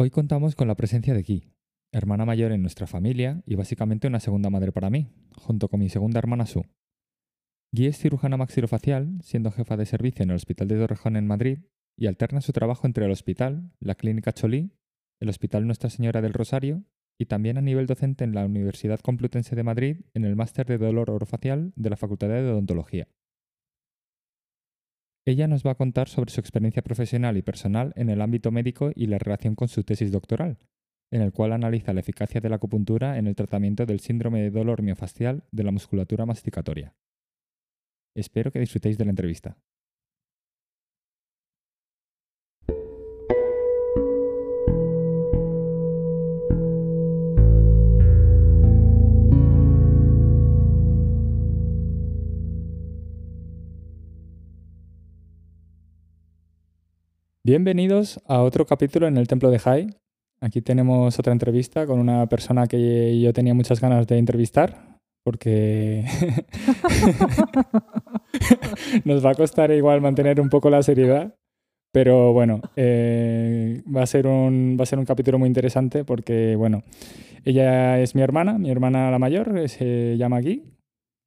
Hoy contamos con la presencia de Guy, hermana mayor en nuestra familia y básicamente una segunda madre para mí, junto con mi segunda hermana Sue. Guy es cirujana maxilofacial, siendo jefa de servicio en el Hospital de Torrejón en Madrid y alterna su trabajo entre el hospital, la Clínica Cholí, el Hospital Nuestra Señora del Rosario y también a nivel docente en la Universidad Complutense de Madrid en el Máster de Dolor Orofacial de la Facultad de Odontología. Ella nos va a contar sobre su experiencia profesional y personal en el ámbito médico y la relación con su tesis doctoral, en el cual analiza la eficacia de la acupuntura en el tratamiento del síndrome de dolor miofascial de la musculatura masticatoria. Espero que disfrutéis de la entrevista. Bienvenidos a otro capítulo en el Templo de Jai. Aquí tenemos otra entrevista con una persona que yo tenía muchas ganas de entrevistar, porque nos va a costar igual mantener un poco la seriedad. Pero bueno, eh, va, a ser un, va a ser un capítulo muy interesante porque, bueno, ella es mi hermana, mi hermana la mayor, se llama Gui.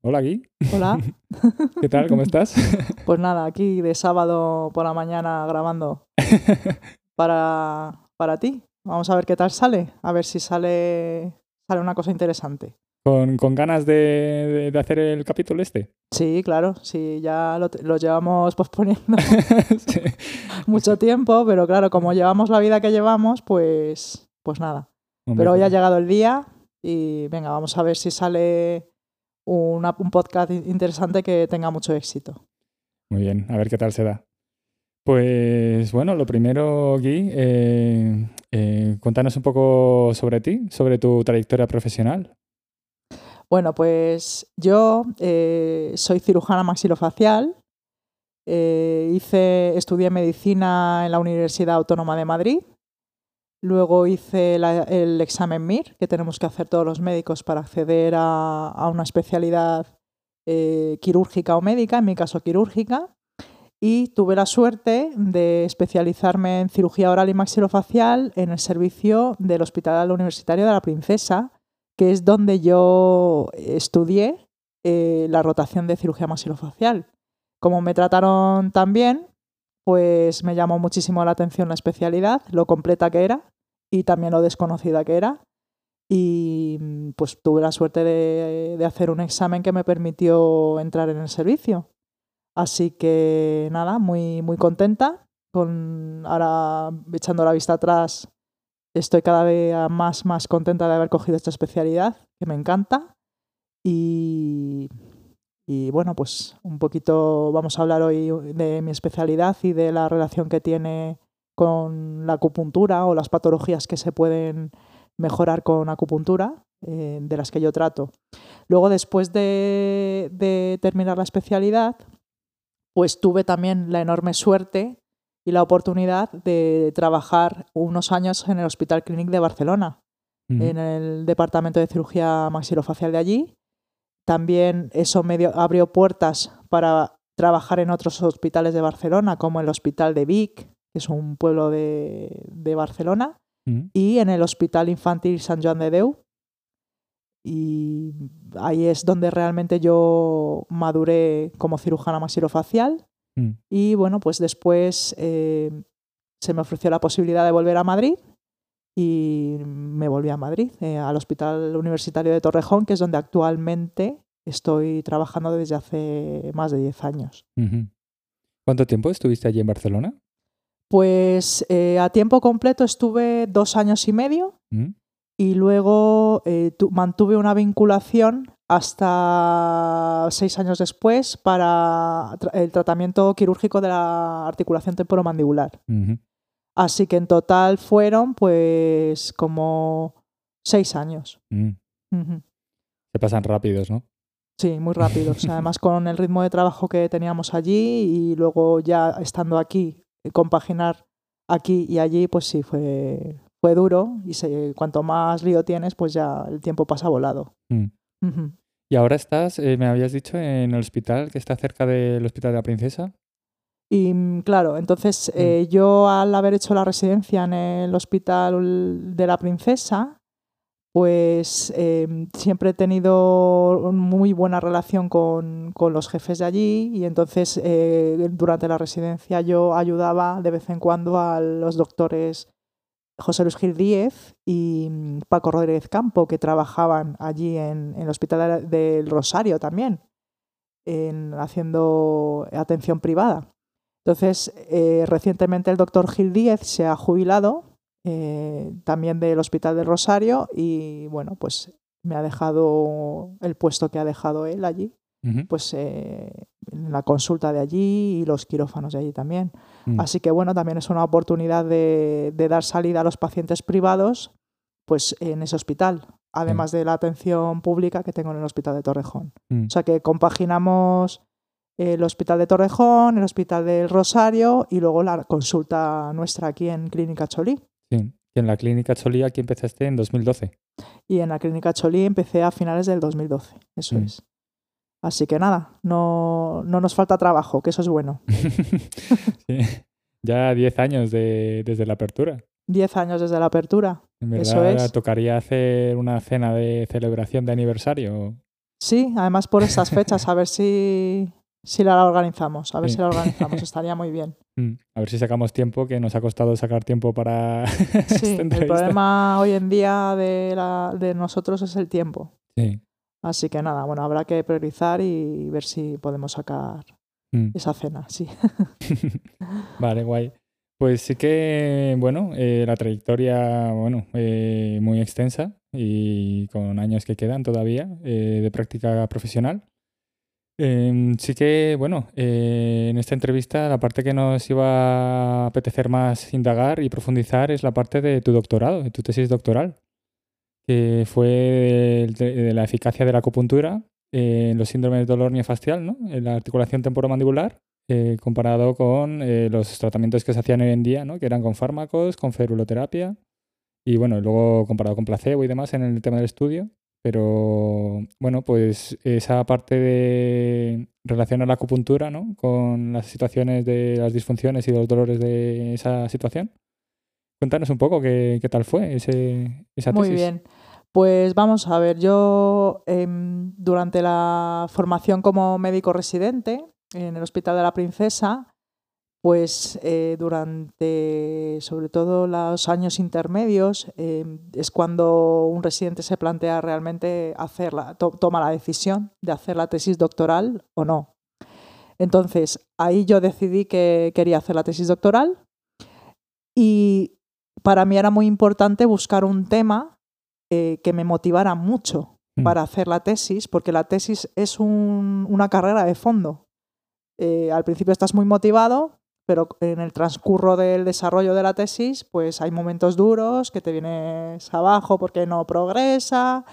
Hola Gui. Hola. ¿Qué tal? ¿Cómo estás? Pues nada, aquí de sábado por la mañana grabando para, para ti. Vamos a ver qué tal sale, a ver si sale, sale una cosa interesante. ¿Con, con ganas de, de, hacer el capítulo este? Sí, claro, sí, ya lo, lo llevamos posponiendo sí. mucho tiempo, pero claro, como llevamos la vida que llevamos, pues, pues nada. Hombre, pero hoy ha llegado el día y venga, vamos a ver si sale una, un podcast interesante que tenga mucho éxito. Muy bien, a ver qué tal se da. Pues bueno, lo primero, Guy, eh, eh, cuéntanos un poco sobre ti, sobre tu trayectoria profesional. Bueno, pues yo eh, soy cirujana maxilofacial. Eh, hice, estudié medicina en la Universidad Autónoma de Madrid. Luego hice el examen MIR, que tenemos que hacer todos los médicos para acceder a, a una especialidad eh, quirúrgica o médica, en mi caso quirúrgica. Y tuve la suerte de especializarme en cirugía oral y maxilofacial en el servicio del Hospital Universitario de la Princesa, que es donde yo estudié eh, la rotación de cirugía maxilofacial. Como me trataron tan bien, pues me llamó muchísimo la atención la especialidad, lo completa que era y también lo desconocida que era. Y pues tuve la suerte de, de hacer un examen que me permitió entrar en el servicio. Así que nada, muy, muy contenta. Con, ahora echando la vista atrás, estoy cada vez más, más contenta de haber cogido esta especialidad, que me encanta. Y, y, bueno, pues un poquito vamos a hablar hoy de mi especialidad y de la relación que tiene con la acupuntura o las patologías que se pueden mejorar con acupuntura, eh, de las que yo trato. Luego, después de, de terminar la especialidad, pues tuve también la enorme suerte y la oportunidad de trabajar unos años en el Hospital Clínic de Barcelona, en el departamento de cirugía maxilofacial de allí. También eso me dio, abrió puertas para trabajar en otros hospitales de Barcelona, como el Hospital de Vic, que es un pueblo de, de Barcelona, -huh. y en el Hospital Infantil Sant Joan de Déu. Y ahí es donde realmente yo maduré como cirujana maxilofacial. Mm. Y bueno, pues después eh, se me ofreció la posibilidad de volver a Madrid y me volví a Madrid, eh, al Hospital Universitario de Torrejón, que es donde actualmente estoy trabajando desde hace más de 10 años. ¿Cuánto tiempo estuviste allí en Barcelona? Pues eh, a tiempo completo estuve dos años y medio ¿Mm? y luego eh, tu, mantuve una vinculación hasta seis años después para tra el tratamiento quirúrgico de la articulación temporomandibular. Así que en total fueron pues como seis años. Mm. Se pasan rápidos, ¿no? Sí, muy rápidos. Además con el ritmo de trabajo que teníamos allí y luego ya estando aquí, compaginar aquí y allí, pues sí, fue, fue duro y se, cuanto más lío tienes, pues ya el tiempo pasa volado. Mm. Uh -huh. Y ahora estás, eh, me habías dicho, en el hospital que está cerca del Hospital de la Princesa. Y mm, claro, entonces eh, yo al haber hecho la residencia en el Hospital de la Princesa, pues em, siempre he tenido muy buena relación con, con los jefes de allí y entonces eh, durante la residencia yo ayudaba de vez en cuando a los doctores José Luis Gil Díez y mm, Paco Rodríguez Campo, que trabajaban allí en, en el Hospital del Rosario también, en, haciendo atención privada. Entonces, eh, recientemente el doctor Gil Díez se ha jubilado eh, también del Hospital del Rosario y bueno, pues me ha dejado el puesto que ha dejado él allí, pues eh, la consulta de allí y los quirófanos de allí también. Mm. Así que bueno, también es una oportunidad de, dar salida a los pacientes privados pues en ese hospital, además de la atención pública que tengo en el Hospital de Torrejón. Mm. O sea que compaginamos el Hospital de Torrejón, el Hospital del Rosario y luego la consulta nuestra aquí en Clínica Cholí. Sí. Y en la clínica Cholí aquí empezaste en 2012. Y en la clínica Cholí empecé a finales del 2012, eso mm. es. Así que nada, no, no, nos falta trabajo, que eso es bueno. Ya 10 años de, desde la apertura. 10 años desde la apertura. En verdad, eso es. tocaría hacer una cena de celebración de aniversario. Sí, además por esas fechas, a ver si, si la organizamos, a ver si la organizamos, estaría muy bien. Mm, a ver si sacamos tiempo, que nos ha costado sacar tiempo para. Sí, el problema hoy en día de, la, de nosotros es el tiempo. Sí. Así que nada, bueno, habrá que priorizar y ver si podemos sacar mm. esa cena, sí. vale, guay. Pues sí que, bueno, eh, la trayectoria, bueno, eh, muy extensa y con años que quedan todavía eh, de práctica profesional. Em, sí que, bueno, eh, en esta entrevista la parte que nos iba a apetecer más indagar y profundizar es la parte de tu doctorado, de tu tesis doctoral, que fue de, la eficacia de la acupuntura en los síndromes de dolor miofascial, ¿no? en la articulación temporomandibular, eh, comparado con eh, los tratamientos que se hacían hoy en día, ¿no? que eran con fármacos, con feruloterapia, y bueno, luego comparado con placebo y demás en el tema del estudio. Pero bueno, pues esa parte de relación a la acupuntura, ¿no? Con las situaciones de las disfunciones y los dolores de esa situación. Cuéntanos un poco qué, qué tal fue ese, esa tesis. Muy bien. Pues vamos a ver, yo em, durante la formación como médico residente en el Hospital de la Princesa, pues eh, durante sobre todo los años intermedios eh, es cuando un residente se plantea realmente hacerla, toma la decisión de hacer la tesis doctoral o no. Entonces, ahí yo decidí que quería hacer la tesis doctoral y para mí era muy importante buscar un tema eh, que me motivara mucho mm. para hacer la tesis, porque la tesis es una carrera de fondo. al principio estás muy motivado, pero en el transcurso del desarrollo de la tesis, pues hay momentos duros que te vienes abajo porque no progresa.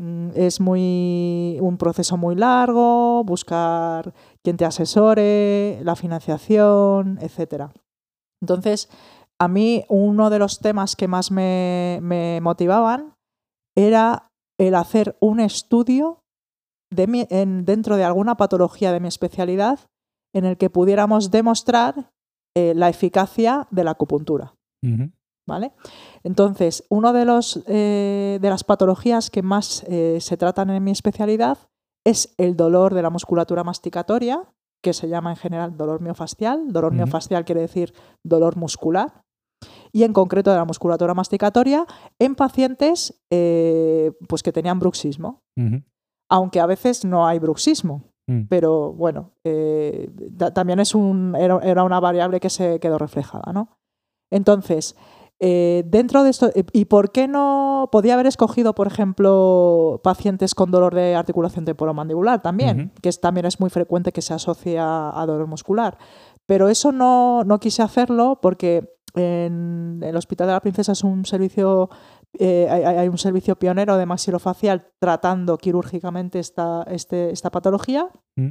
Mm, es muy un proceso muy largo, buscar quien te asesore, la financiación, etc. Entonces, a mí uno de los temas que más me, motivaban era el hacer un estudio dentro de alguna patología de mi especialidad en el que pudiéramos demostrar eh, la eficacia de la acupuntura. ¿Vale? Entonces, una de, los, eh, de las patologías que más eh, se tratan en mi especialidad es el dolor de la musculatura masticatoria, que se llama en general dolor miofascial. Dolor miofascial quiere decir dolor muscular. Y en concreto de la musculatura masticatoria en pacientes pues que tenían bruxismo. Aunque a veces no hay bruxismo. Mm. Pero bueno, eh, también es un, era, una variable que se quedó reflejada, ¿no? Entonces, eh, dentro de esto, eh, ¿y por qué no podía haber escogido, por ejemplo, pacientes con dolor de articulación temporomandibular también, que también es muy frecuente que se asocia a dolor muscular? Pero eso no, no quise hacerlo porque en el Hospital de la Princesa es un servicio eh, hay, un servicio pionero de maxilofacial tratando quirúrgicamente esta, este, esta patología mm.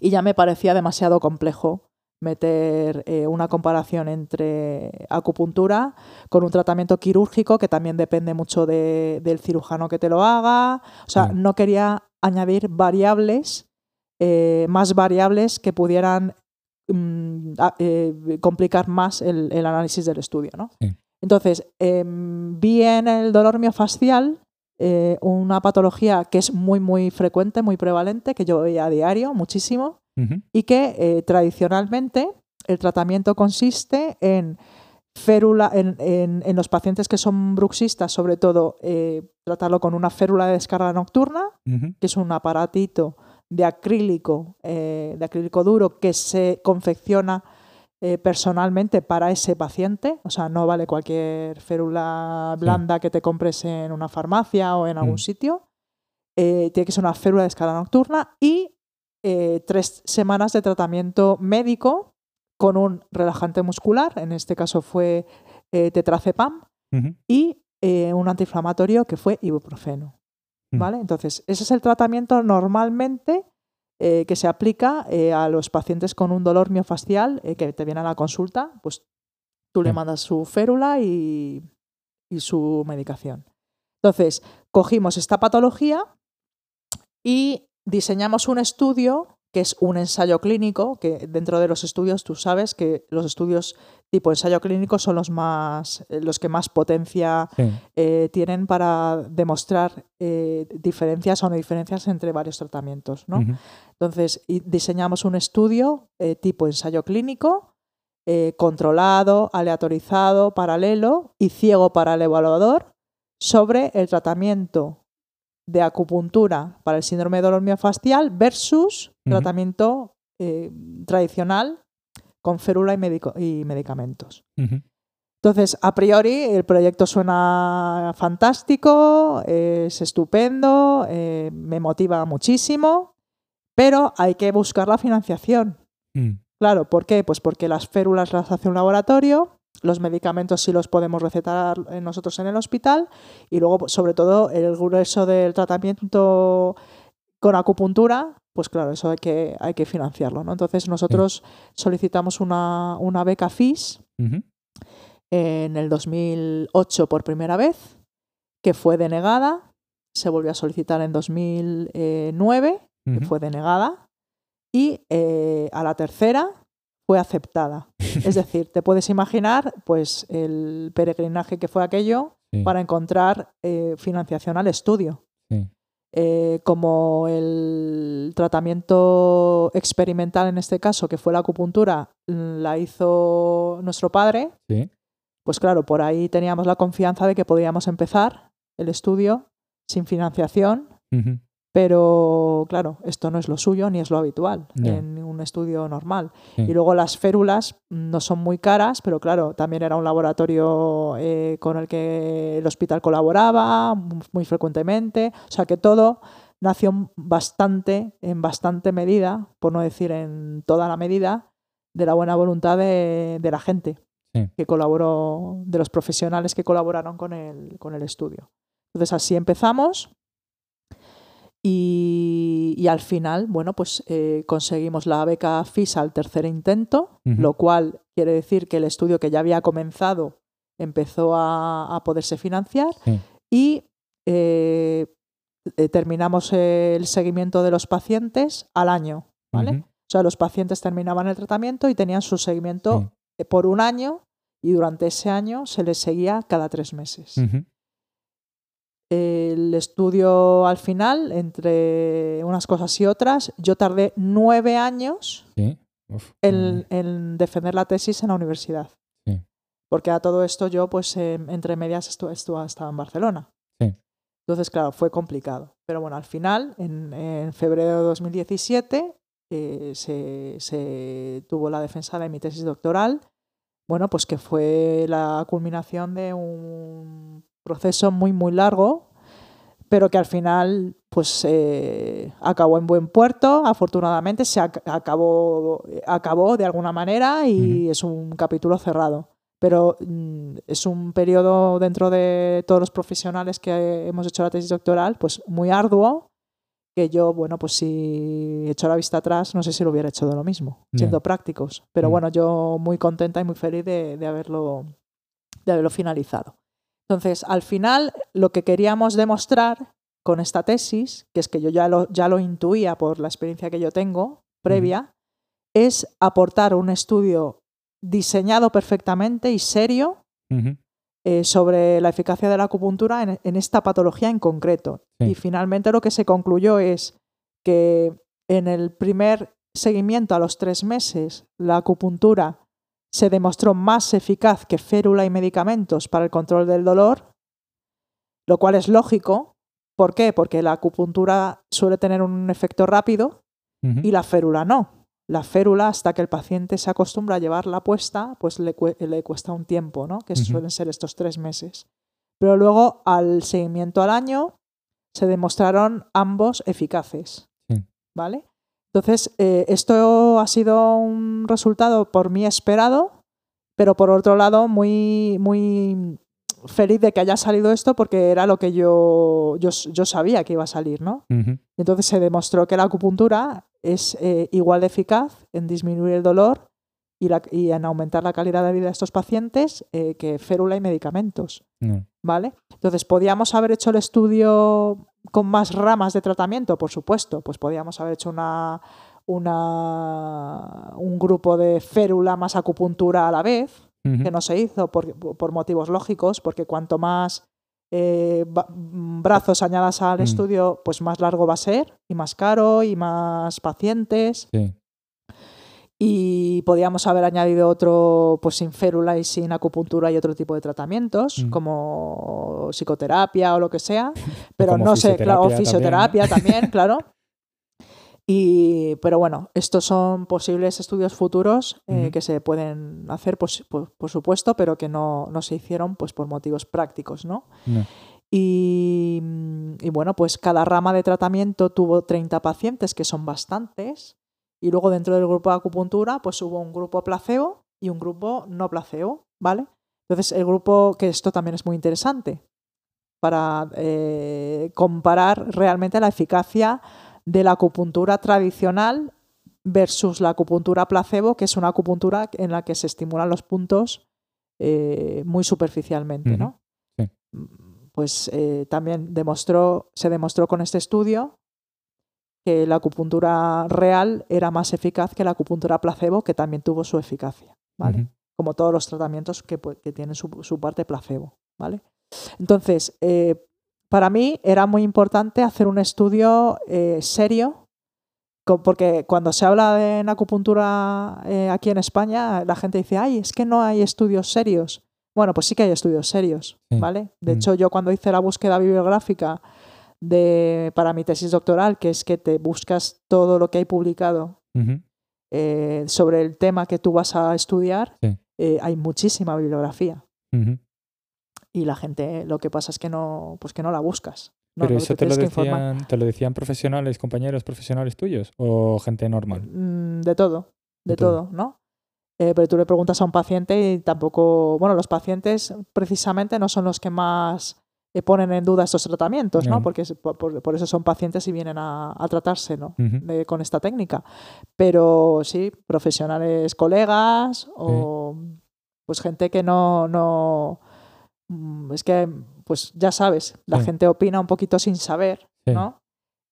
y ya me parecía demasiado complejo meter eh, una comparación entre acupuntura con un tratamiento quirúrgico que también depende mucho del cirujano que te lo haga. O sea, no quería añadir variables, eh, más variables que pudieran mm, a- eh, complicar más el, el análisis del estudio. ¿no? Sí. Entonces, em, vi en el dolor miofascial eh, una patología que es muy, muy frecuente, muy prevalente, que yo veía a diario muchísimo, y que eh, tradicionalmente el tratamiento consiste en férula, en, en- en los pacientes que son bruxistas, sobre todo, eh, tratarlo con una férula de descarga nocturna, que es un aparatito de acrílico, de acrílico duro, que se confecciona eh, personalmente para ese paciente. O sea, no vale cualquier férula blanda que te compres en una farmacia o en algún Mm. sitio. Eh, tiene que ser una férula de escala nocturna y eh, tres semanas de tratamiento médico con un relajante muscular, en este caso fue tetrazepam, Ujú. y un antiinflamatorio que fue ibuprofeno. Mm. ¿Vale? Entonces, ese es el tratamiento normalmente eh, que se aplica eh, a los pacientes con un dolor miofascial eh, que te viene a la consulta. Pues tú le mandas su férula y, y su medicación. Entonces, cogimos esta patología y diseñamos un estudio que es un ensayo clínico, que dentro de los estudios tú sabes que los estudios tipo ensayo clínico son los más eh, los que más potencia Sí. eh, tienen para demostrar eh, diferencias o no diferencias entre varios tratamientos. ¿no? Entonces, y- diseñamos un estudio eh, tipo ensayo clínico, controlado, aleatorizado, paralelo y ciego para el evaluador sobre el tratamiento de acupuntura para el síndrome de dolor miofascial versus Tratamiento eh, tradicional con férula y, medico- y medicamentos. Entonces, a priori, el proyecto suena fantástico, es estupendo, eh, me motiva muchísimo, pero hay que buscar la financiación. Mm. Claro, ¿por qué? Pues porque las férulas las hace un laboratorio, los medicamentos sí los podemos recetar nosotros en el hospital y luego, pues, sobre todo, el grueso del tratamiento con acupuntura, pues claro, eso hay que, hay que financiarlo. ¿no? Entonces, nosotros solicitamos una, una beca FIS en el 2008 por primera vez, que fue denegada. Se volvió a solicitar en 2009, que fue denegada. Y eh, a la tercera fue aceptada. Es decir, te puedes imaginar pues, el peregrinaje que fue aquello Sí. para encontrar eh, financiación al estudio. Sí. Eh, como el tratamiento experimental en este caso, que fue la acupuntura, mm, la hizo nuestro padre, Sí. pues claro, por ahí teníamos la confianza de que podíamos empezar el estudio sin financiación. Pero claro, esto no es lo suyo ni es lo habitual en un estudio normal. Sí. Y luego las férulas no son muy caras, pero claro, también era un laboratorio eh, con el que el hospital colaboraba mu- muy frecuentemente, o sea que todo nació bastante, en bastante medida, por no decir en toda la medida, de la buena voluntad de, de la gente Sí. que colaboró, de los profesionales que colaboraron con el, con el estudio. Entonces así empezamos y, y al final, bueno, pues eh, conseguimos la beca FISA al tercer intento, lo cual quiere decir que el estudio que ya había comenzado empezó a, a poderse financiar Sí. y eh, terminamos el seguimiento de los pacientes al año, ¿vale? O sea, los pacientes terminaban el tratamiento y tenían su seguimiento Sí. por un año y durante ese año se les seguía cada tres meses. El estudio al final, entre unas cosas y otras, yo tardé nueve años Sí. Uf. en, en defender la tesis en la universidad. Sí. Porque a todo esto yo, pues, eh, entre medias estu- estu- estaba en Barcelona. Sí. Entonces, claro, fue complicado. Pero bueno, al final, en, en febrero de 2017, eh, se, se tuvo la defensa de mi tesis doctoral. Bueno, pues que fue la culminación de un proceso muy, muy largo, pero que al final, pues, eh, acabó en buen puerto. Afortunadamente, se ac- acabó, acabó de alguna manera y es un capítulo cerrado pero mm, es un periodo dentro de todos los profesionales que hemos hecho la tesis doctoral, pues muy arduo, que yo, bueno, pues si echo la vista atrás, no sé si lo hubiera hecho de lo mismo, siendo prácticos. Pero Mm. bueno, yo muy contenta y muy feliz de, de haberlo, de haberlo finalizado. Entonces, al final, lo que queríamos demostrar con esta tesis, que es que yo ya lo, ya lo intuía por la experiencia que yo tengo previa, es aportar un estudio diseñado perfectamente y serio eh, sobre la eficacia de la acupuntura en, en esta patología en concreto. Sí. Y finalmente lo que se concluyó es que en el primer seguimiento a los tres meses, la acupuntura se demostró más eficaz que férula y medicamentos para el control del dolor, lo cual es lógico. ¿Por qué? Porque la acupuntura suele tener un efecto rápido y la férula no. La férula, hasta que el paciente se acostumbra a llevarla puesta, pues le, cue- le cuesta un tiempo, ¿no? Que suelen ser estos tres meses. Pero luego, al seguimiento al año, se demostraron ambos eficaces. ¿Vale? Entonces, eh, esto ha sido un resultado por mí esperado, pero por otro lado, muy, muy feliz de que haya salido esto porque era lo que yo, yo, yo sabía que iba a salir, ¿no? Ujú. Entonces se demostró que la acupuntura es eh, igual de eficaz en disminuir el dolor y, la- y en aumentar la calidad de vida de estos pacientes eh, que férula y medicamentos. No. ¿Vale? Entonces, ¿podíamos haber hecho el estudio con más ramas de tratamiento? Por supuesto, pues podíamos haber hecho una, una, un grupo de férula más acupuntura a la vez, que no se hizo por, por motivos lógicos, porque cuanto más eh, brazos añadas al Mm. estudio, pues más largo va a ser, y más caro, y más pacientes. Sí. Y podíamos haber añadido otro, pues sin férula y sin acupuntura y otro tipo de tratamientos, Mm. como psicoterapia o lo que sea. Pero como no sé, claro, o fisioterapia también, claro. Y, pero bueno, estos son posibles estudios futuros eh, que se pueden hacer, pues, por, por supuesto, pero que no, no se hicieron pues, por motivos prácticos, ¿no? No. Y, y bueno, pues cada rama de tratamiento tuvo 30 pacientes, que son bastantes. Y luego dentro del grupo de acupuntura, pues hubo un grupo placebo y un grupo no placebo, ¿vale? Entonces, el grupo, que esto también es muy interesante, para eh, comparar realmente la eficacia de la acupuntura tradicional versus la acupuntura placebo, que es una acupuntura en la que se estimulan los puntos eh, muy superficialmente. ¿no? Sí. Pues eh, también demostró, se demostró con este estudio que la acupuntura real era más eficaz que la acupuntura placebo, que también tuvo su eficacia, ¿vale? Como todos los tratamientos que, tienen su, su parte placebo, ¿vale? Entonces, eh, para mí era muy importante hacer un estudio eh, serio, porque cuando se habla de en acupuntura eh, aquí en España, la gente dice, ay, es que no hay estudios serios. Bueno, pues sí que hay estudios serios, Sí. ¿vale? De Mm. hecho, yo cuando hice la búsqueda bibliográfica de, para mi tesis doctoral, que es que te buscas todo lo que hay publicado Ujú. eh, sobre el tema que tú vas a estudiar, Sí. eh, hay muchísima bibliografía. Ujú. Y la gente lo que pasa es que no, pues que no la buscas. No, Pero no, eso te te lo, decían, te lo decían profesionales, compañeros profesionales tuyos o gente normal. Mm, de todo, de, De todo. todo, ¿no? Eh, pero tú le preguntas a un paciente y tampoco, bueno, los pacientes precisamente no son los que más eh, ponen en duda estos tratamientos, ¿no? Porque es- por, eso son pacientes y vienen a, a tratarse, ¿no? De- con esta técnica. Pero sí, profesionales colegas o pues gente que no, no mm, es que pues ya sabes, la Sí. gente opina un poquito sin saber, Sí. ¿no?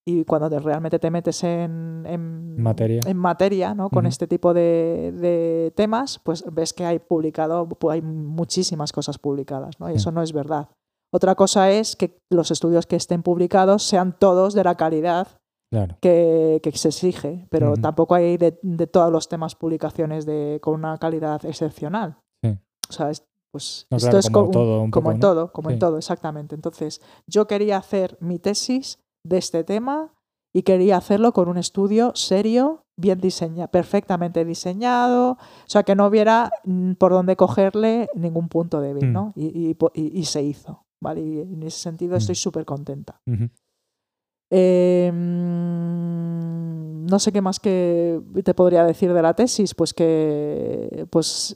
Y cuando te- realmente te metes en, en Materia. en materia, ¿no? Con este tipo de, de temas, pues ves que hay publicado, pu- hay muchísimas cosas publicadas, ¿no? Y eso no es verdad. Otra cosa es que los estudios que estén publicados sean todos de la calidad Claro. que, que se exige, pero tampoco hay de, de todos los temas publicaciones de, con una calidad excepcional. Sí. O sea, es- pues No, esto claro, es como un- todo un como poco, en ¿no? todo, como en todo, exactamente. Entonces, yo quería hacer mi tesis de este tema y quería hacerlo con un estudio serio, bien diseñado, perfectamente diseñado, o sea, que no hubiera mm, por dónde cogerle ningún punto débil, Mm. ¿no? Y, y po- y- y se hizo, ¿vale? Y en ese sentido estoy Mm. súper contenta. Eh, mm, no sé qué más que te podría decir de la tesis, pues que, pues,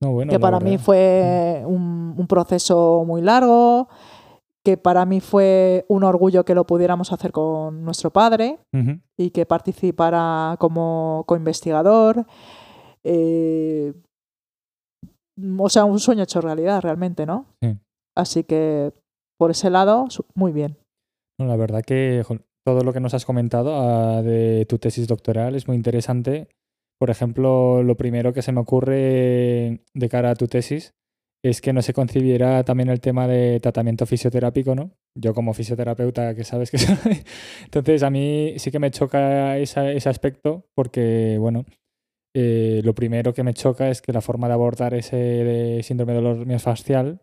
No, bueno, que para mí fue un, un proceso muy largo, que para mí fue un orgullo que lo pudiéramos hacer con nuestro padre y que participara como coinvestigador. Eh, o sea, un sueño hecho realidad realmente, ¿no? Sí. Así que por ese lado, muy bien. La verdad que todo lo que nos has comentado ah, de tu tesis doctoral es muy interesante por ejemplo, lo primero que se me ocurre de cara a tu tesis es que no se concibiera también el tema de tratamiento fisioterápico, ¿no? Yo como fisioterapeuta, que sabes que soy. Entonces, a mí sí que me choca ese aspecto porque, bueno, eh, lo primero que me choca es que la forma de abordar ese síndrome de dolor miofascial,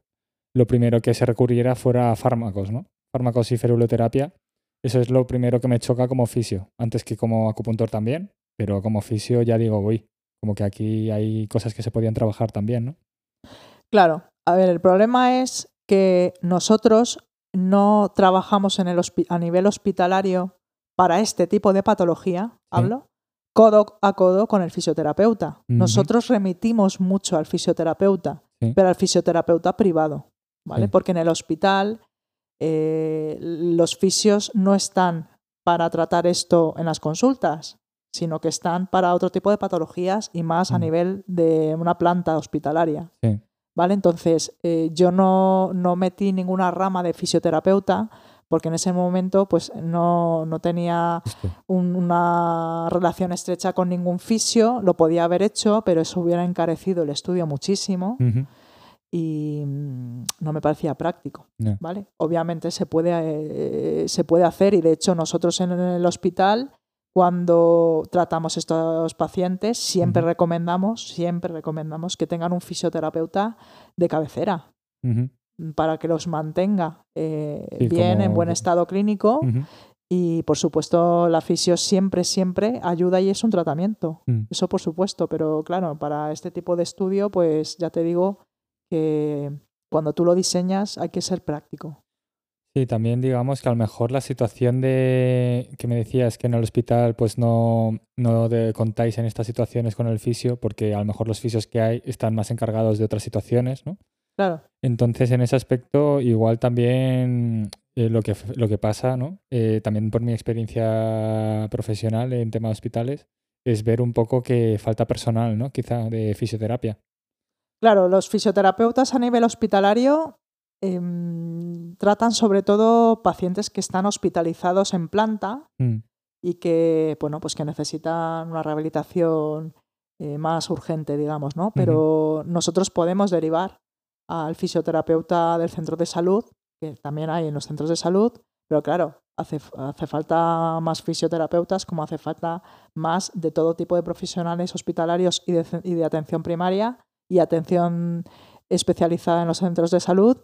lo primero que se recurriera fuera a fármacos, ¿no? Fármacos y feruloterapia. Eso es lo primero que me choca como fisio, antes que como acupuntor también, pero como fisio ya digo, uy, como que aquí hay cosas que se podían trabajar también, ¿no? Claro, a ver, el problema es que nosotros no trabajamos en el a nivel hospitalario para este tipo de patología, hablo, codo a codo con el fisioterapeuta. Nosotros remitimos mucho al fisioterapeuta, pero al fisioterapeuta privado, ¿vale? Porque en el hospital eh, los fisios no están para tratar esto en las consultas, sino que están para otro tipo de patologías y más a nivel de una planta hospitalaria. ¿vale? Entonces, eh, yo no, no, metí ninguna rama de fisioterapeuta porque en ese momento pues no, no tenía una relación estrecha con ningún fisio, lo podía haber hecho, pero eso hubiera encarecido el estudio muchísimo. Y mm, no me parecía práctico, ¿vale? Obviamente se puede, eh, se puede hacer y de hecho nosotros en el hospital cuando tratamos estos pacientes, siempre recomendamos, siempre recomendamos que tengan un fisioterapeuta de cabecera para que los mantenga eh, bien, en buen estado clínico. Y por supuesto, la fisio siempre, siempre ayuda y es un tratamiento. Mm. Eso por supuesto, pero claro, para este tipo de estudio, pues ya te digo que cuando tú lo diseñas hay que ser práctico. Sí, también digamos que a lo mejor la situación de que me decías que en el hospital pues no, no contáis en estas situaciones con el fisio porque a lo mejor los fisios que hay están más encargados de otras situaciones, ¿no? Claro. Entonces en ese aspecto igual también eh, lo, que, lo que pasa, ¿no? Eh, también por mi experiencia profesional en tema de hospitales, es ver un poco que falta personal, ¿no? Quizá de fisioterapia. Claro, los fisioterapeutas a nivel hospitalario Em, tratan sobre todo pacientes que están hospitalizados en planta mm. y que, bueno, pues que necesitan una rehabilitación eh, más urgente, digamos, ¿no? Pero nosotros podemos derivar al fisioterapeuta del centro de salud, que también hay en los centros de salud, pero claro, hace, hace falta más fisioterapeutas como hace falta más de todo tipo de profesionales hospitalarios y de, y de atención primaria y atención especializada en los centros de salud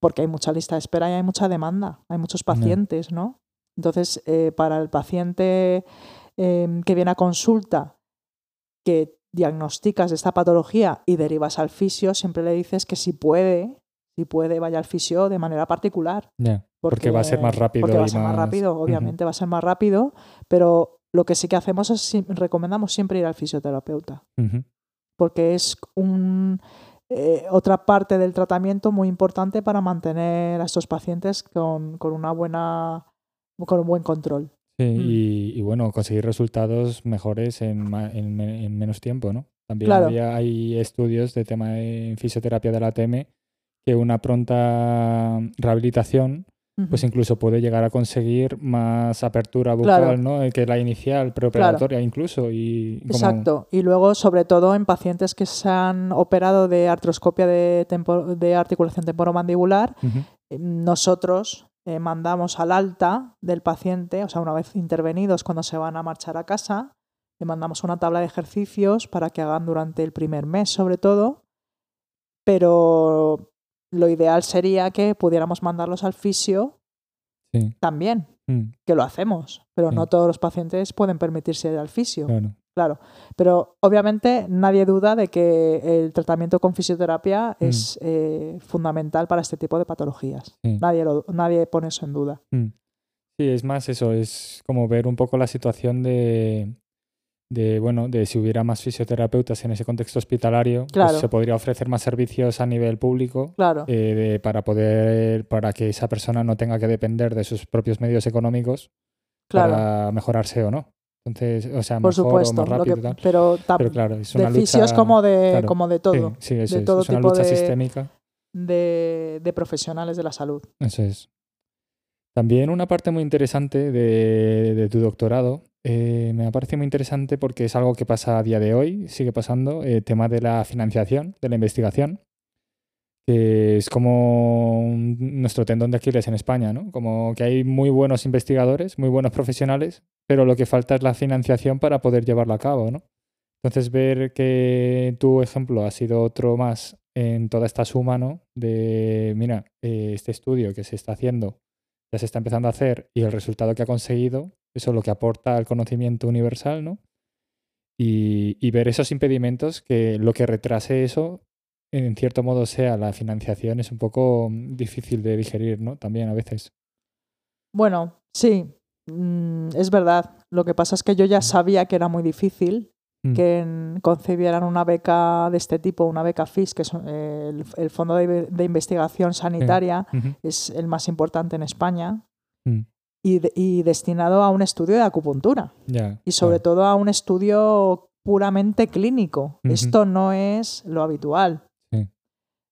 porque hay mucha lista de espera y hay mucha demanda, hay muchos pacientes, ¿no? Entonces, eh, para el paciente em, que viene a consulta, que diagnosticas esta patología y derivas al fisio, siempre le dices que si puede, si puede, vaya al fisio de manera particular. porque, va a ser más rápido. Porque va a ser más, rápido, obviamente va a ser más rápido, pero lo que sí que hacemos es recomendamos siempre ir al fisioterapeuta. Porque es un eh, otra parte del tratamiento muy importante para mantener a estos pacientes con, una buena, con un buen control. Sí, mm. y, bueno, conseguir resultados mejores en, menos tiempo, ¿no? También hay estudios de tema de fisioterapia de la ATM que una pronta rehabilitación pues incluso puede llegar a conseguir más apertura bucal, ¿no? Que la inicial, preoperatoria incluso. Y Exacto. Y luego, sobre todo, en pacientes que se han operado de artroscopia de, de articulación temporomandibular, eh, nosotros eh, mandamos al alta del paciente, o sea, una vez intervenidos cuando se van a marchar a casa, le mandamos una tabla de ejercicios para que hagan durante el primer mes, sobre todo, pero lo ideal sería que pudiéramos mandarlos al fisio también, mm. que lo hacemos, pero no todos los pacientes pueden permitirse ir al fisio. Claro. pero obviamente nadie duda de que el tratamiento con fisioterapia mm. es eh, fundamental para este tipo de patologías. Nadie, nadie pone eso en duda. Mm. Sí, es más eso, es como ver un poco la situación de, de bueno de si hubiera más fisioterapeutas en ese contexto hospitalario pues se podría ofrecer más servicios a nivel público eh, para poder para que esa persona no tenga que depender de sus propios medios económicos para mejorarse o no. Entonces o sea mejor o más rápido pero, claro es una de fisios como de como de todo sí, de todo es, una tipo lucha de, sistémica. de, de profesionales de la salud. Eso es. También una parte muy interesante de, de tu doctorado eh, me parece muy interesante porque es algo que pasa a día de hoy, sigue pasando, el tema de la financiación, de la investigación, que es como nuestro tendón de Aquiles en España, ¿no? Como que hay muy buenos investigadores, muy buenos profesionales, pero lo que falta es la financiación para poder llevarlo a cabo, ¿no? Entonces ver que tu ejemplo ha sido otro más en toda esta suma, ¿no? De, mira, eh, este estudio que se está haciendo, ya se está empezando a hacer y el resultado que ha conseguido, eso es lo que aporta al conocimiento universal, ¿no? Y, y, ver esos impedimentos que lo que retrase eso, en cierto modo, sea la financiación, es un poco difícil de digerir, ¿no? También a veces. Bueno, sí, mm, es verdad. Lo que pasa es que yo ya sabía que era muy difícil Mm. que concebieran una beca de este tipo, una beca FIS, que es eh, el, Fondo de, Investigación Sanitaria, es el más importante en España, mm. Y, destinado a un estudio de acupuntura. y sobre todo a un estudio puramente clínico. Esto no es lo habitual.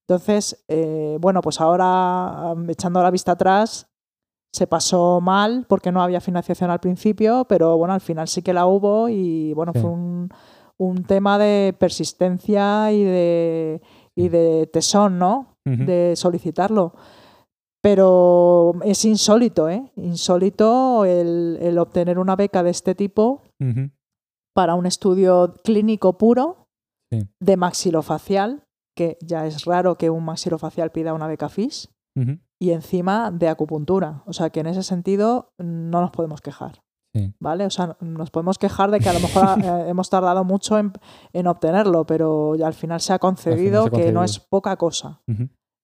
Entonces, eh, bueno, pues ahora, echando la vista atrás, se pasó mal porque no había financiación al principio, pero bueno, al final sí que la hubo y bueno, fue un, tema de persistencia y de, y de tesón, ¿no? De solicitarlo. Pero es insólito, ¿eh? Insólito el, obtener una beca de este tipo para un estudio clínico puro de maxilofacial, que ya es raro que un maxilofacial pida una beca FIS y encima de acupuntura. O sea que en ese sentido no nos podemos quejar. ¿Vale? O sea, nos podemos quejar de que a lo mejor eh, hemos tardado mucho en, obtenerlo, pero al final se ha concedido, que no es poca cosa.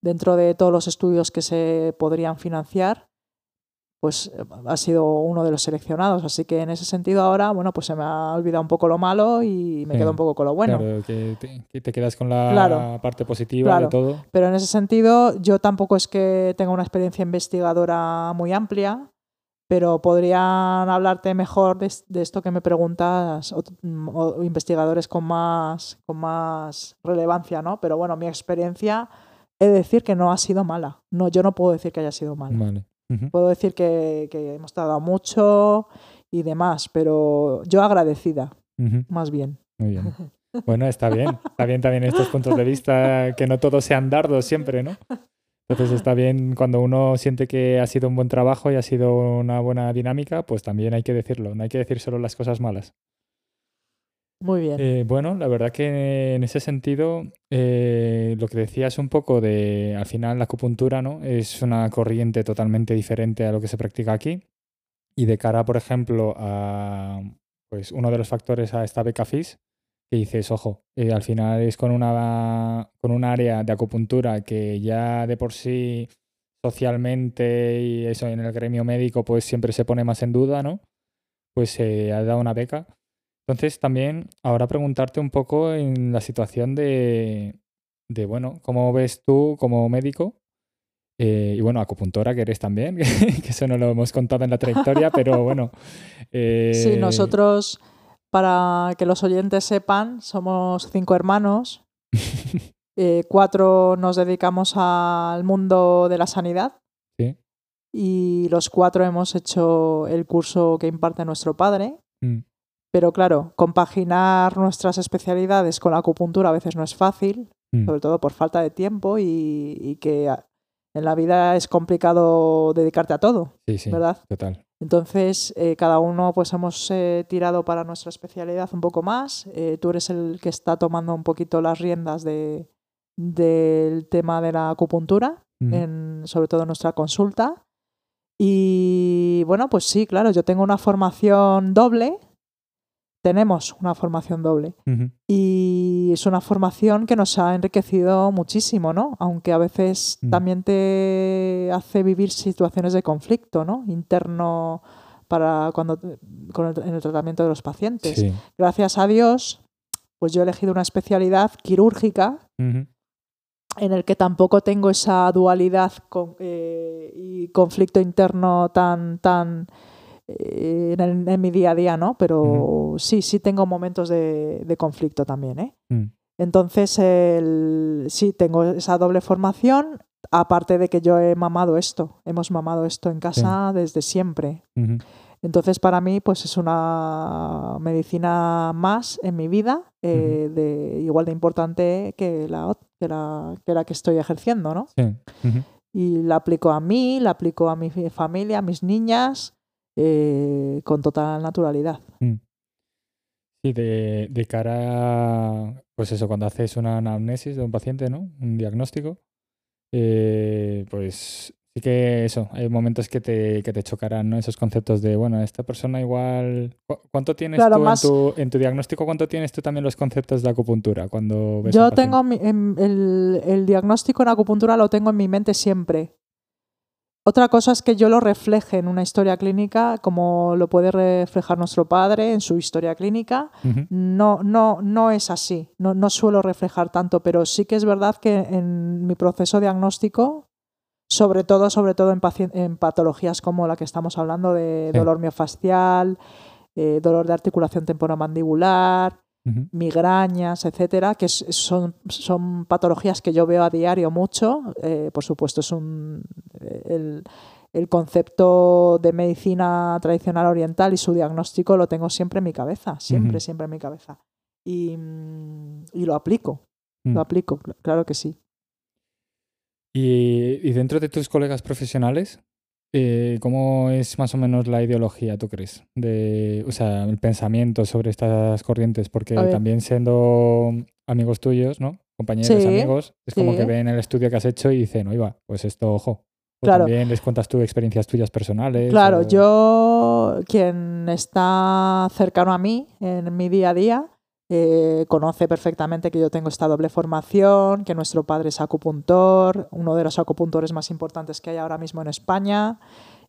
Dentro de todos los estudios que se podrían financiar, pues ha sido uno de los seleccionados. Así que en ese sentido ahora, bueno, pues se me ha olvidado un poco lo malo y me quedo un poco con lo bueno. Claro, que te, quedas con la parte positiva de todo. Pero en ese sentido yo tampoco es que tenga una experiencia investigadora muy amplia, pero podrían hablarte mejor de, esto que me preguntas o, investigadores con más, con más relevancia, ¿no? Pero bueno, mi experiencia he de decir que no ha sido mala. No, yo no puedo decir que haya sido mala. Vale. Puedo decir que, hemos tardado mucho y demás, pero yo agradecida, más bien. Muy bien. Bueno, está bien. Está bien también estos puntos de vista, que no todos sean dardos siempre, ¿no? Entonces está bien cuando uno siente que ha sido un buen trabajo y ha sido una buena dinámica, pues también hay que decirlo, no hay que decir solo las cosas malas. Muy bien. Eh, bueno, la verdad que en ese sentido, eh, lo que decías un poco de, al final, la acupuntura, ¿no? Es una corriente totalmente diferente a lo que se practica aquí. Y de cara, por ejemplo, a pues uno de los factores a esta beca FIS, que dices, ojo, eh, al final es con una con un área de acupuntura que ya de por sí socialmente y eso en el gremio médico pues siempre se pone más en duda, ¿no? Pues se ha dado una beca entonces, también ahora preguntarte un poco en la situación de, de bueno, ¿cómo ves tú como médico? Eh, y bueno, acupuntora que eres también, que eso no lo hemos contado en la trayectoria, pero bueno. Eh... Sí, nosotros, para que los oyentes sepan, somos cinco hermanos. Eh, cuatro nos dedicamos al mundo de la sanidad. Sí. Y los cuatro hemos hecho el curso que imparte nuestro padre. Mm. Pero claro, compaginar nuestras especialidades con la acupuntura a veces no es fácil, mm. sobre todo por falta de tiempo y, que en la vida es complicado dedicarte a todo, sí, sí, ¿verdad? Total. Entonces, eh, cada uno pues hemos eh, tirado para nuestra especialidad un poco más. Eh, tú eres el que está tomando un poquito las riendas de, del tema de la acupuntura, en, sobre todo en nuestra consulta. Y bueno, pues sí, claro, yo tengo una formación doble tenemos una formación doble. Y es una formación que nos ha enriquecido muchísimo, ¿no? Aunque a veces también te hace vivir situaciones de conflicto, ¿no? Interno para cuando en el tratamiento de los pacientes. Gracias a Dios, pues yo he elegido una especialidad quirúrgica en el que tampoco tengo esa dualidad eh, y conflicto interno tan, tan en, mi día a día, ¿no? Pero sí, sí tengo momentos de, conflicto también, ¿eh? Mm. Entonces, sí, tengo esa doble formación, aparte de que yo he mamado esto, hemos mamado esto en casa desde siempre. Entonces, para mí, pues es una medicina más en mi vida, eh, de, igual de importante que la, que la, que la que estoy ejerciendo, ¿no? Sí. Ujú. Y la aplico a mí, la aplico a mi familia, a mis niñas, eh, con total naturalidad. Mm. Sí, de, de cara a, pues eso, cuando haces una anamnesis de un paciente, ¿no? Un diagnóstico, eh, pues sí que eso, hay momentos que te, que te chocarán, ¿no? Esos conceptos de, bueno, esta persona igual... ¿cu- ¿Cuánto tienes Claro, tú más- en, tu, en tu diagnóstico? ¿Cuánto tienes tú también los conceptos de acupuntura cuando ves Yo tengo mi- en- el, el diagnóstico en acupuntura lo tengo en mi mente siempre. Otra cosa es que yo lo refleje en una historia clínica, como lo puede reflejar nuestro padre en su historia clínica. No, no, no es así. No, no suelo reflejar tanto, pero sí que es verdad que en mi proceso diagnóstico, sobre todo, sobre todo en, en patologías como la que estamos hablando de Sí. dolor miofascial, eh, dolor de articulación temporomandibular, Migrañas, etcétera, que son, son patologías que yo veo a diario mucho. Eh, por supuesto, es un el, el concepto de medicina tradicional oriental y su diagnóstico lo tengo siempre en mi cabeza, siempre, siempre en mi cabeza. Y, y lo aplico, Mm. lo aplico, cl- claro que sí. Y, y dentro de tus colegas profesionales, eh, ¿cómo es más o menos la ideología, tú crees? De, o sea, el pensamiento sobre estas corrientes, porque también siendo amigos tuyos, ¿no? Compañeros, Sí, amigos, es como que ven el estudio que has hecho y dicen, oiga, pues esto, ojo. O Claro. también les cuentas tú experiencias tuyas personales. Claro, o- yo, quien está cercano a mí en mi día a día, eh, conoce perfectamente que yo tengo esta doble formación, que nuestro padre es acupuntor, uno de los acupuntores más importantes que hay ahora mismo en España,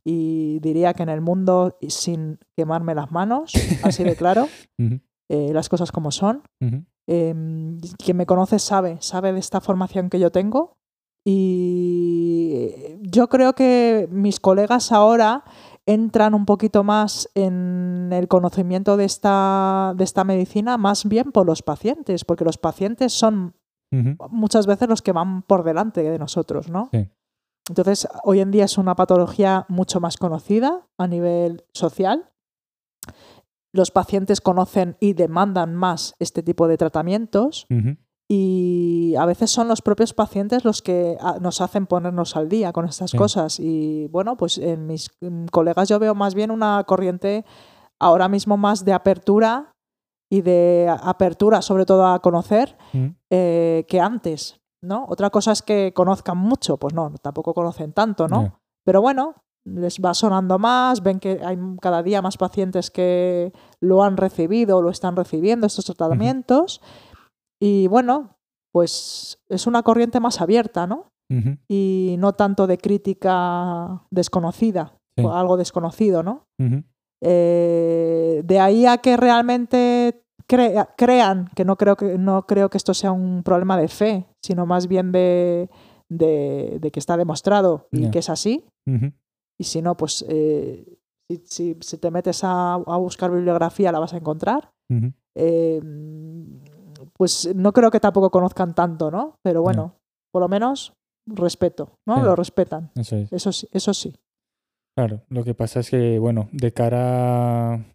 y diría que en el mundo, sin quemarme las manos, así de claro, eh, las cosas como son. Eh, quien me conoce sabe, sabe de esta formación que yo tengo. Y yo creo que mis colegas ahora entran un poquito más en el conocimiento de esta, de esta medicina, más bien por los pacientes, porque los pacientes son muchas veces los que van por delante de nosotros, ¿no? Sí. Entonces, hoy en día es una patología mucho más conocida a nivel social. Los pacientes conocen y demandan más este tipo de tratamientos y a veces son los propios pacientes los que ah, nos hacen ponernos al día con estas Sí. cosas. Y bueno, pues en mis mm, colegas yo veo más bien una corriente ahora mismo más de apertura y de apertura sobre todo a conocer ujú. eh, que antes, ¿no? Otra cosa es que conozcan mucho, pues no, tampoco conocen tanto, ¿no? Ya. Pero bueno, les va sonando más, ven que hay cada día más pacientes que lo han recibido o lo están recibiendo, estos tratamientos. Y bueno, pues es una corriente más abierta, ¿no? Y no tanto de crítica desconocida, Sí. o algo desconocido, ¿no? Eh, de ahí a que realmente crea- crean, que no creo que no creo que esto sea un problema de fe, sino más bien de, de- de que está demostrado y que es así. Y si no, pues eh, si, si- si te metes a, a buscar bibliografía la vas a encontrar. Eh, pues no creo que tampoco conozcan tanto, ¿no? Pero bueno, por lo menos respeto, ¿no? Sí. Lo respetan. Eso es. Eso sí, eso sí. Claro, lo que pasa es que, bueno, de cara.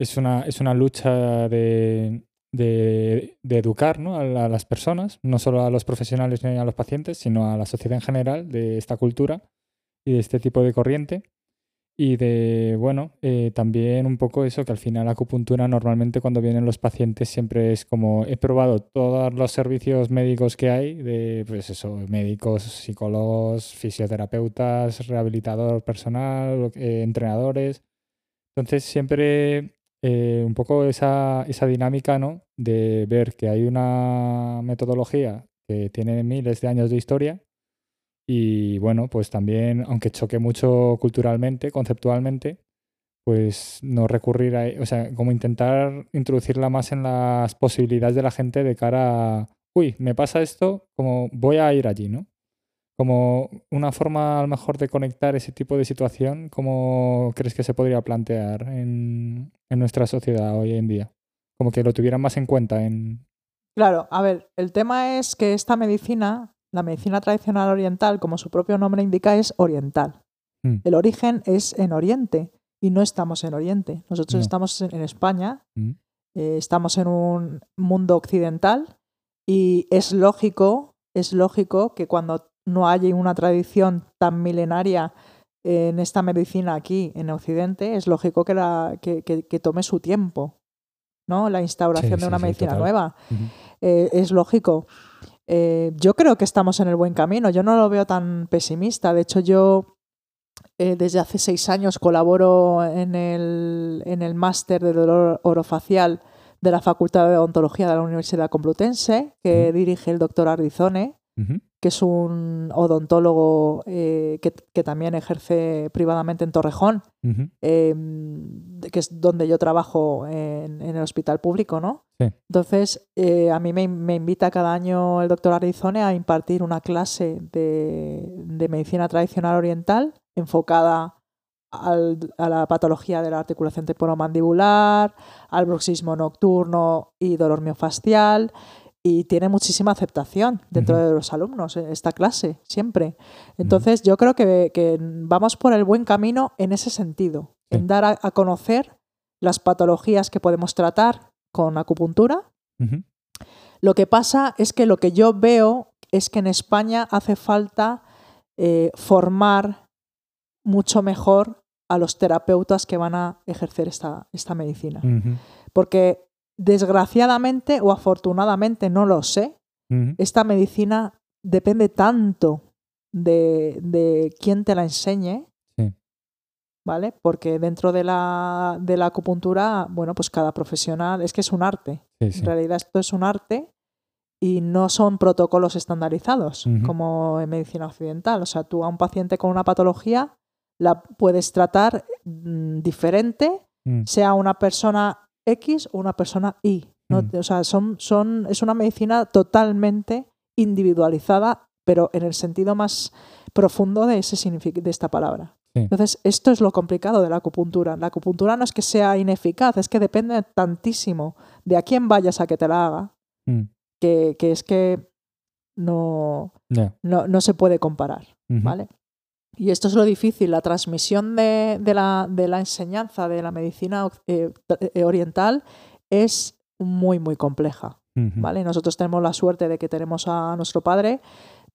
Es una, es una lucha de, de, de educar ¿no? a, la- a las personas, no solo a los profesionales ni a los pacientes, sino a la sociedad en general de esta cultura y de este tipo de corriente. Y de, bueno, eh, también un poco eso, que al final la acupuntura normalmente cuando vienen los pacientes siempre es como, he probado todos los servicios médicos que hay, de, pues eso, médicos, psicólogos, fisioterapeutas, rehabilitador personal, eh, entrenadores. Entonces siempre eh, un poco esa, esa dinámica, ¿no? De ver que hay una metodología que tiene miles de años de historia y bueno, pues también, aunque choque mucho culturalmente, conceptualmente, pues no recurrir a, o sea, como intentar introducirla más en las posibilidades de la gente de cara a, uy, me pasa esto, como voy a ir allí, ¿no? Como una forma a lo mejor de conectar ese tipo de situación, ¿cómo crees que se podría plantear en, en nuestra sociedad hoy en día? Como que lo tuvieran más en cuenta en... Claro, a ver, el tema es que esta medicina, la medicina tradicional oriental, como su propio nombre indica, es oriental. Mm. El origen es en Oriente y no estamos en Oriente. Nosotros No. estamos en, en España, Mm. eh, estamos en un mundo occidental y es lógico, es lógico que cuando no haya una tradición tan milenaria en esta medicina aquí en Occidente, es lógico que, la, que, que- que tome su tiempo, ¿no? La instauración Sí, de una sí, medicina nueva. Eh, es lógico. Eh, yo creo que estamos en el buen camino. Yo no lo veo tan pesimista. De hecho, yo eh, desde hace seis años colaboro en el, en el máster de dolor orofacial de la Facultad de Odontología de la Universidad Complutense, que dirige el doctor Ardizone, Ujú. Que es un odontólogo eh, que, que también ejerce privadamente en Torrejón, eh, que es donde yo trabajo en, en el hospital público, ¿no? Sí. Entonces, eh, a mí me, me invita cada año el doctor Arizone a impartir una clase de, de medicina tradicional oriental enfocada al- a la patología de la articulación temporomandibular, al bruxismo nocturno y dolor miofascial. Y tiene muchísima aceptación dentro de los alumnos eh, esta clase, siempre. Entonces, yo creo que, que vamos por el buen camino en ese sentido, Sí. en dar a, a conocer las patologías que podemos tratar con acupuntura. Lo que pasa es que lo que yo veo es que en España hace falta eh, formar mucho mejor a los terapeutas que van a ejercer esta, esta medicina. Porque desgraciadamente o afortunadamente, no lo sé, esta medicina depende tanto de, de quién te la enseñe, Sí. ¿vale? Porque dentro de la, de la acupuntura, bueno, pues cada profesional, es que es un arte. Sí, sí. En realidad esto es un arte y no son protocolos estandarizados como en medicina occidental. O sea, tú a un paciente con una patología la puedes tratar mm, diferente, Mm. sea una persona X o una persona Y. ¿no? Mm. O sea, son, son, es una medicina totalmente individualizada, pero en el sentido más profundo de, ese de esta palabra. Sí. Entonces, esto es lo complicado de la acupuntura. La acupuntura no es que sea ineficaz, es que depende tantísimo de a quién vayas a que te la haga, Mm. que, que es que no, no, no se puede comparar. ¿vale? Y esto es lo difícil, la transmisión de, de la, de la enseñanza de la medicina eh, eh, oriental es muy, muy compleja. ¿vale? Nosotros tenemos la suerte de que tenemos a nuestro padre,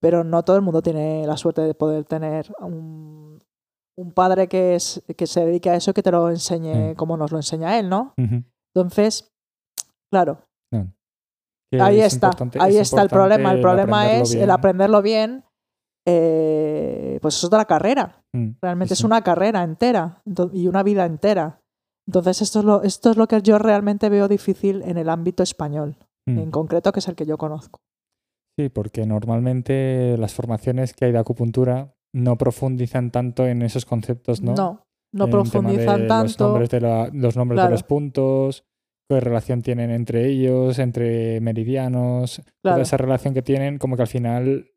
pero no todo el mundo tiene la suerte de poder tener un, un padre que, es, que se dedique a eso y que te lo enseñe Sí. como nos lo enseña él, ¿no? Entonces, claro, ahí es está, ahí es está el problema. El problema es el aprenderlo bien, eh, pues es otra carrera. Mm. Realmente Sí, es una carrera entera y una vida entera. Entonces, esto es, lo, esto es lo que yo realmente veo difícil en el ámbito español, Mm. en concreto, que es el que yo conozco. Sí, porque normalmente las formaciones que hay de acupuntura no profundizan tanto en esos conceptos, ¿no? No, no, En profundizan Los tanto. nombres, de, la- los nombres Claro. de los puntos, qué relación tienen entre ellos, entre meridianos, Claro. toda esa relación que tienen, como que al final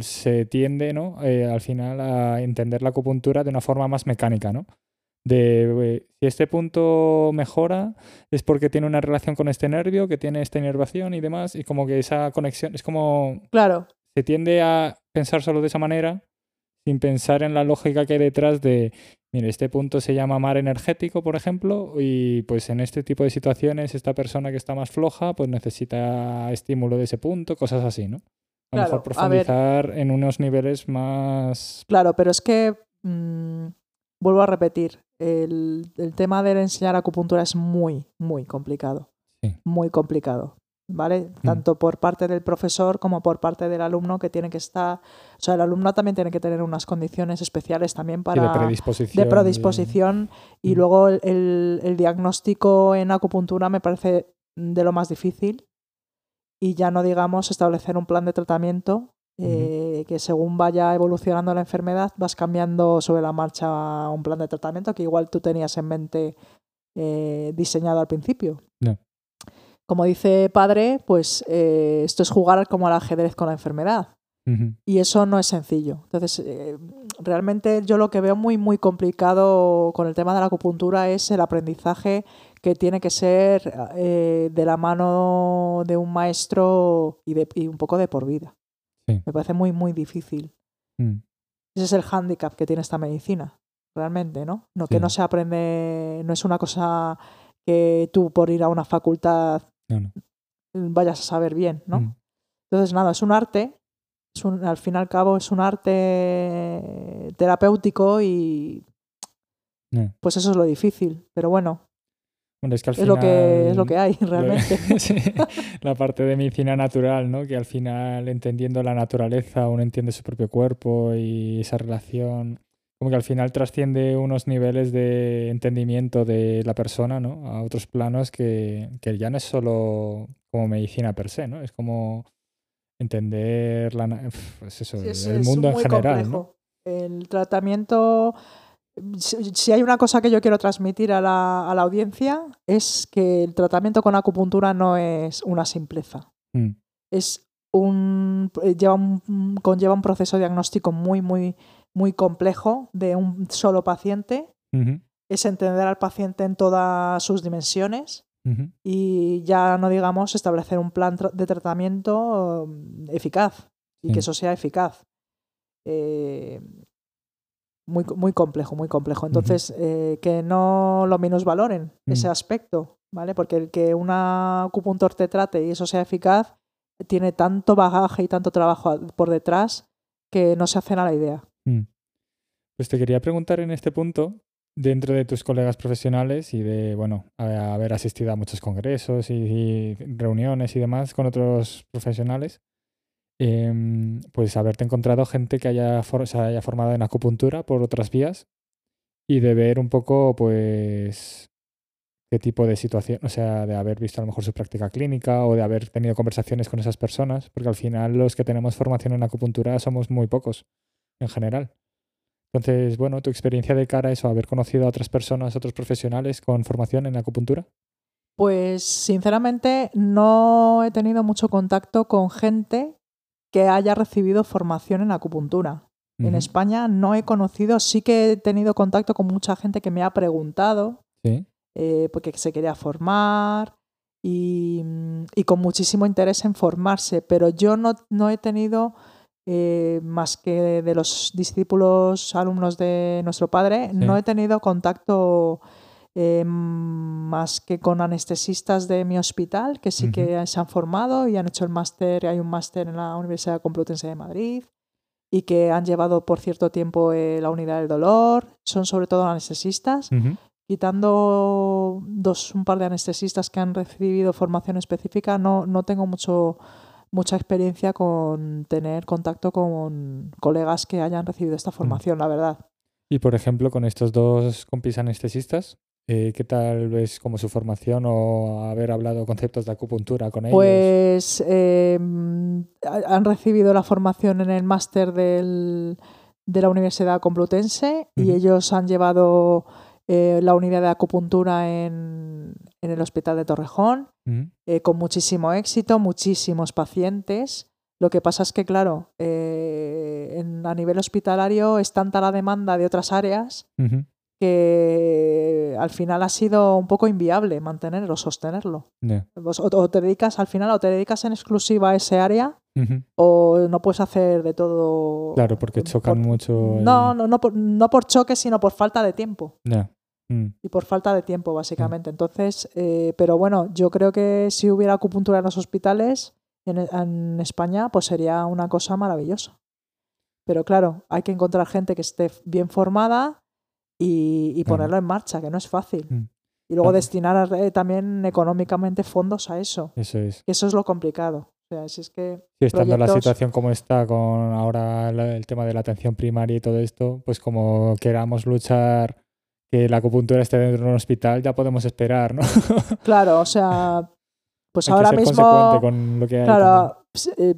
se tiende, ¿no? Eh, al final a entender la acupuntura de una forma más mecánica, ¿no? De eh, si este punto mejora es porque tiene una relación con este nervio, que tiene esta inervación y demás, y como que esa conexión es como Claro, se tiende a pensar solo de esa manera sin pensar en la lógica que hay detrás de, mire, este punto se llama mar energético, por ejemplo, y pues en este tipo de situaciones esta persona que está más floja pues necesita estímulo de ese punto, cosas así, ¿no? A lo Claro, mejor profundizar en unos niveles más... claro, pero es que mm, vuelvo a repetir, el, el tema de enseñar acupuntura es muy, muy complicado. Sí. Muy complicado. ¿Vale? Mm. Tanto por parte del profesor como por parte del alumno que tiene que estar. O sea, el alumno también tiene que tener unas condiciones especiales también para. de predisposición. de predisposición y Mm. luego el, el- el diagnóstico en acupuntura me parece de lo más difícil y ya no digamos establecer un plan de tratamiento eh, que según vaya evolucionando la enfermedad vas cambiando sobre la marcha un plan de tratamiento que igual tú tenías en mente eh, diseñado al principio. Ya. Como dice padre, pues eh, esto es jugar como al ajedrez con la enfermedad. Y eso no es sencillo. Entonces, eh, realmente yo lo que veo muy, muy complicado con el tema de la acupuntura es el aprendizaje que tiene que ser eh, de la mano de un maestro y, de, y un poco de por vida. Sí. Me parece muy, muy difícil. Mm. Ese es el hándicap que tiene esta medicina. realmente, ¿no? No que no se aprende, no es una cosa que tú por ir a una facultad No, no. vayas a saber bien, ¿no? Mm. Entonces, nada, es un arte, es un- al fin y al cabo es un arte terapéutico y pues eso es lo difícil, pero bueno, Bueno, es que al es lo que es lo que hay realmente. sí, la parte de medicina natural, ¿no? Que al final, entendiendo la naturaleza, uno entiende su propio cuerpo y esa relación, como que al final trasciende unos niveles de entendimiento de la persona, ¿no? A otros planos que, que ya no es solo como medicina per se, ¿no? Es como entender la, pues eso, Sí, es- el es mundo en general. El tratamiento, si, si hay una cosa que yo quiero transmitir a la, a la audiencia, es que el tratamiento con acupuntura no es una simpleza. Mm, Es un, lleva un, conlleva un proceso diagnóstico muy, muy, muy complejo de un solo paciente. Es entender al paciente en todas sus dimensiones y ya no digamos establecer un plan tra- de tratamiento um, eficaz y Sí. que eso sea eficaz. Eh, muy, muy complejo, muy complejo. Entonces, eh, que no lo minusvaloren ese Mm. aspecto, ¿vale? Porque el que un acupuntor te trate y eso sea eficaz tiene tanto bagaje y tanto trabajo por detrás que no se hacen a la idea. Mm. Pues te quería preguntar en este punto, dentro de tus colegas profesionales y de, bueno, haber asistido a muchos congresos y, reuniones y demás con otros profesionales, em, pues haberte encontrado gente que se haya formado en acupuntura por otras vías y de ver un poco, pues, qué tipo de situación, o sea, de haber visto a lo mejor su práctica clínica o de haber tenido conversaciones con esas personas, porque al final los que tenemos formación en acupuntura somos muy pocos en general. Entonces, bueno, tu experiencia de cara a eso, haber conocido a otras personas, otros profesionales con formación en acupuntura. Pues sinceramente no he tenido mucho contacto con gente que haya recibido formación en acupuntura. En. España no he conocido, sí que he tenido contacto con mucha gente que me ha preguntado Sí. eh, porque se quería formar y, y con muchísimo interés en formarse, pero yo no, no he tenido eh, más que de los discípulos alumnos de nuestro padre, no Sí. he tenido contacto eh, más que con anestesistas de mi hospital, que sí Ujú. que se han formado y han hecho el máster, hay un máster en la Universidad Complutense de Madrid y que han llevado por cierto tiempo eh, la unidad del dolor, son sobre todo anestesistas Ujú. quitando dos, un par de anestesistas que han recibido formación específica, no, no tengo mucho, mucha experiencia con tener contacto con colegas que hayan recibido esta formación, la verdad. Y por ejemplo, con estos dos compis anestesistas, eh, ¿qué tal ves como su formación o haber hablado conceptos de acupuntura con ellos? Pues eh, ha- han recibido la formación en el máster del- de la Universidad Complutense y ellos han llevado eh, la unidad de acupuntura en, en el Hospital de Torrejón. Eh, con muchísimo éxito, muchísimos pacientes. Lo que pasa es que, claro, eh, en- a nivel hospitalario es tanta la demanda de otras áreas que al final ha sido un poco inviable mantenerlo, sostenerlo. Vos- O, o te dedicas, al final, o te dedicas en exclusiva a ese área o no puedes hacer de todo. Claro, porque chocan por- mucho. el- No, no, no, por, no por choque, sino por falta de tiempo. Mm. y por falta de tiempo, básicamente. Entonces, eh, pero bueno, yo creo que si hubiera acupuntura en los hospitales en, en España, pues sería una cosa maravillosa. Pero claro, hay que encontrar gente que esté bien formada y, y Claro. ponerlo en marcha, que no es fácil. Mm. Y luego Claro. destinar eh, también económicamente fondos a eso. Eso es. Eso es lo complicado. O sea, si es que Sí, estando la proyectos- situación como está con ahora la- el tema de la atención primaria y todo esto, pues como queramos luchar que la acupuntura esté dentro de un hospital, ya podemos esperar, ¿no? Claro, o sea, pues Hay que ahora ser mismo consecuente con lo que también. Claro, eh,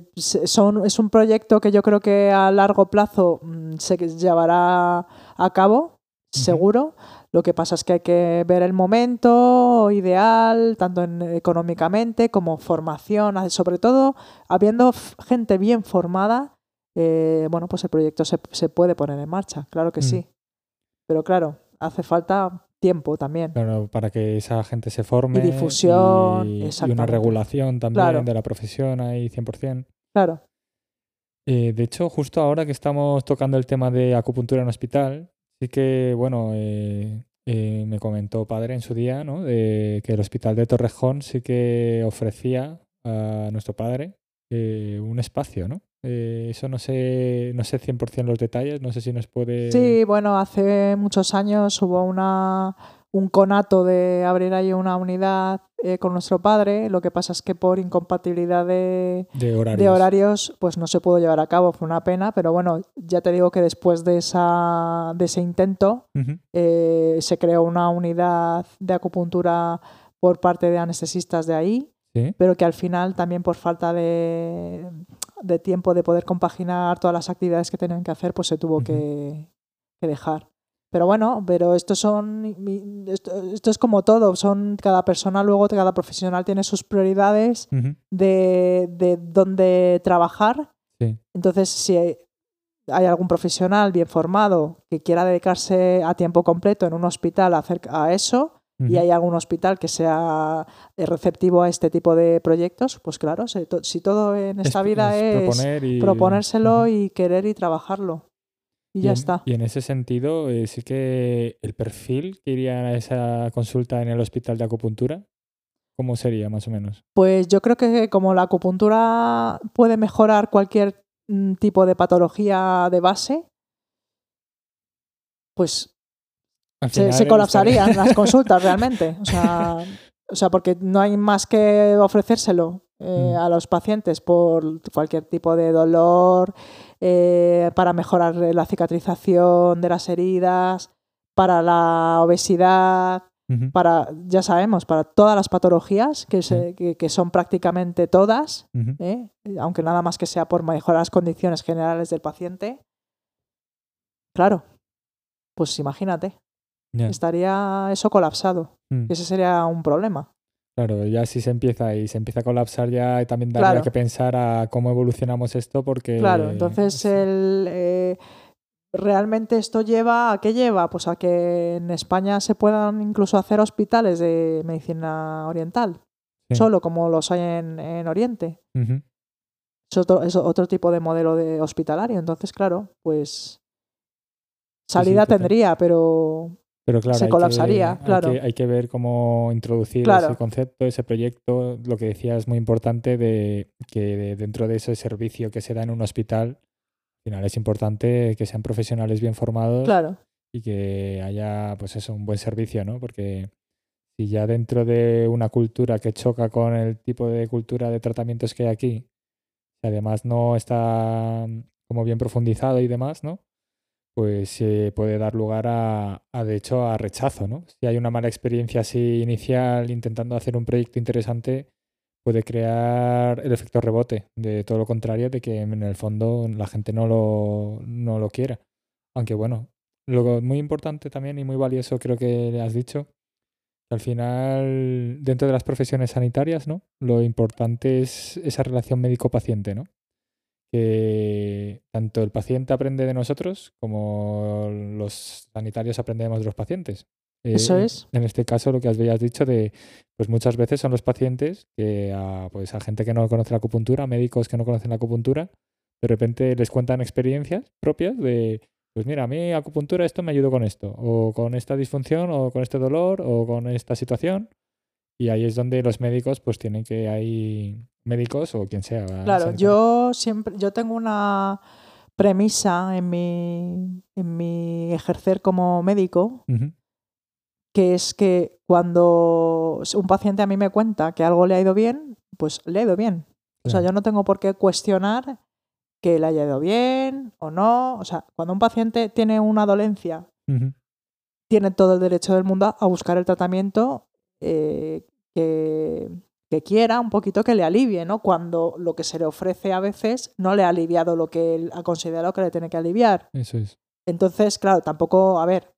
son, es un proyecto que yo creo que a largo plazo mm, se llevará a cabo, seguro. Lo que pasa es que hay que ver el momento ideal, tanto en- económicamente como formación, sobre todo habiendo gente bien formada, eh, bueno, pues el proyecto se, se puede poner en marcha, claro que Mm. sí. Pero claro, hace falta tiempo también. Claro, para que esa gente se forme. difusión, y, y una regulación también Claro. de la profesión ahí 100%. Claro. Eh, de hecho, justo ahora que estamos tocando el tema de acupuntura en hospital, Sí que, bueno, eh, eh, me comentó padre en su día, ¿no? De que el hospital de Torrejón sí que ofrecía a nuestro padre un espacio, ¿no? Eh, eso no sé, no sé 100% los detalles, no sé si nos puede... Sí, bueno, hace muchos años hubo una, un conato de abrir ahí una unidad eh, con nuestro padre. Lo que pasa es que por incompatibilidad de, de horarios. de horarios, pues no se pudo llevar a cabo. Fue una pena, pero bueno, ya te digo que después de, esa, de ese intento eh, se creó una unidad de acupuntura por parte de anestesistas de ahí, Sí. pero que al final también por falta de, de tiempo de poder compaginar todas las actividades que tenían que hacer, pues se tuvo que, que dejar. Pero bueno, pero esto son esto, esto es como todo, son cada persona luego cada profesional tiene sus prioridades de, de dónde trabajar. Sí. Entonces, si hay hay algún profesional bien formado que quiera dedicarse a tiempo completo en un hospital a, hacer, a eso, y ujú. hay algún hospital que sea eh, receptivo a este tipo de proyectos, pues claro, si, to- si todo en esta Es- vida es, proponer y- proponérselo y querer y trabajarlo. Y, ya en, está. Y en ese sentido, eh, sí que el perfil que iría a esa consulta en el hospital de acupuntura, ¿cómo sería más o menos? Pues yo creo que como la acupuntura puede mejorar cualquier mm, tipo de patología de base, pues se, colapsarían las consultas realmente. O sea, o sea, porque no hay más que ofrecérselo eh, Mm. a los pacientes por cualquier tipo de dolor, eh, para mejorar la cicatrización de las heridas, para la obesidad, para, ya sabemos, para todas las patologías, que, se- que, que son prácticamente todas. ¿eh? aunque nada más que sea por mejorar las condiciones generales del paciente. Claro, pues imagínate, Estaría eso colapsado. Mm. Ese sería un problema. Claro, ya si se empieza y se empieza a colapsar ya también daría Claro. que pensar a cómo evolucionamos esto porque... Claro, entonces el, eh, realmente esto lleva a qué lleva? Pues a que en España se puedan incluso hacer hospitales de medicina oriental, Sí. solo como los hay en, en Oriente. Es otro, es otro tipo de modelo de hospitalario. Entonces, claro, pues salida tendría, pero Pero claro, se hay que- colapsaría, hay claro. que- Hay que, ver cómo introducir Claro. ese concepto, ese proyecto. Lo que decía es muy importante de que de- dentro de ese servicio que se da en un hospital, al final es importante que sean profesionales bien formados claro, y que haya, pues eso, un buen servicio, ¿no? Porque si ya dentro de una cultura que choca con el tipo de cultura de tratamientos que hay aquí, además no está mm, como bien profundizado y demás, ¿no? Pues se puede dar lugar a, de hecho, a rechazo, ¿no? Si hay una mala experiencia así inicial intentando hacer un proyecto interesante, puede crear el efecto rebote, de todo lo contrario, de que en el fondo la gente no lo, no lo quiera. Aunque bueno, lo muy importante también y muy valioso creo que has dicho, que al final dentro de las profesiones sanitarias, ¿no? Lo importante es esa relación médico-paciente, ¿no? Que tanto el paciente aprende de nosotros como los sanitarios aprendemos de los pacientes. eso Eh, es. En este caso, lo que habías dicho de, pues muchas veces son los pacientes que a, pues a gente que no conoce la acupuntura, médicos que no conocen la acupuntura, de repente les cuentan experiencias propias de, pues mira, a mí acupuntura esto me ayudó con esto, o con esta disfunción, o con este dolor, o con esta situación. Y ahí es donde los médicos pues tienen que hay médicos o quien sea. Claro, yo siempre, yo tengo una premisa en mi, en mi ejercer como médico, que es que cuando un paciente a mí me cuenta que algo le ha ido bien, pues le ha ido bien. O sea, yo no tengo por qué cuestionar que le haya ido bien o no. O sea, cuando un paciente tiene una dolencia, tiene todo el derecho del mundo a buscar el tratamiento eh, que, que quiera, un poquito que le alivie, ¿no? Cuando lo que se le ofrece a veces no le ha aliviado lo que él ha considerado que le tiene que aliviar. Eso es. Entonces, claro, tampoco, a ver,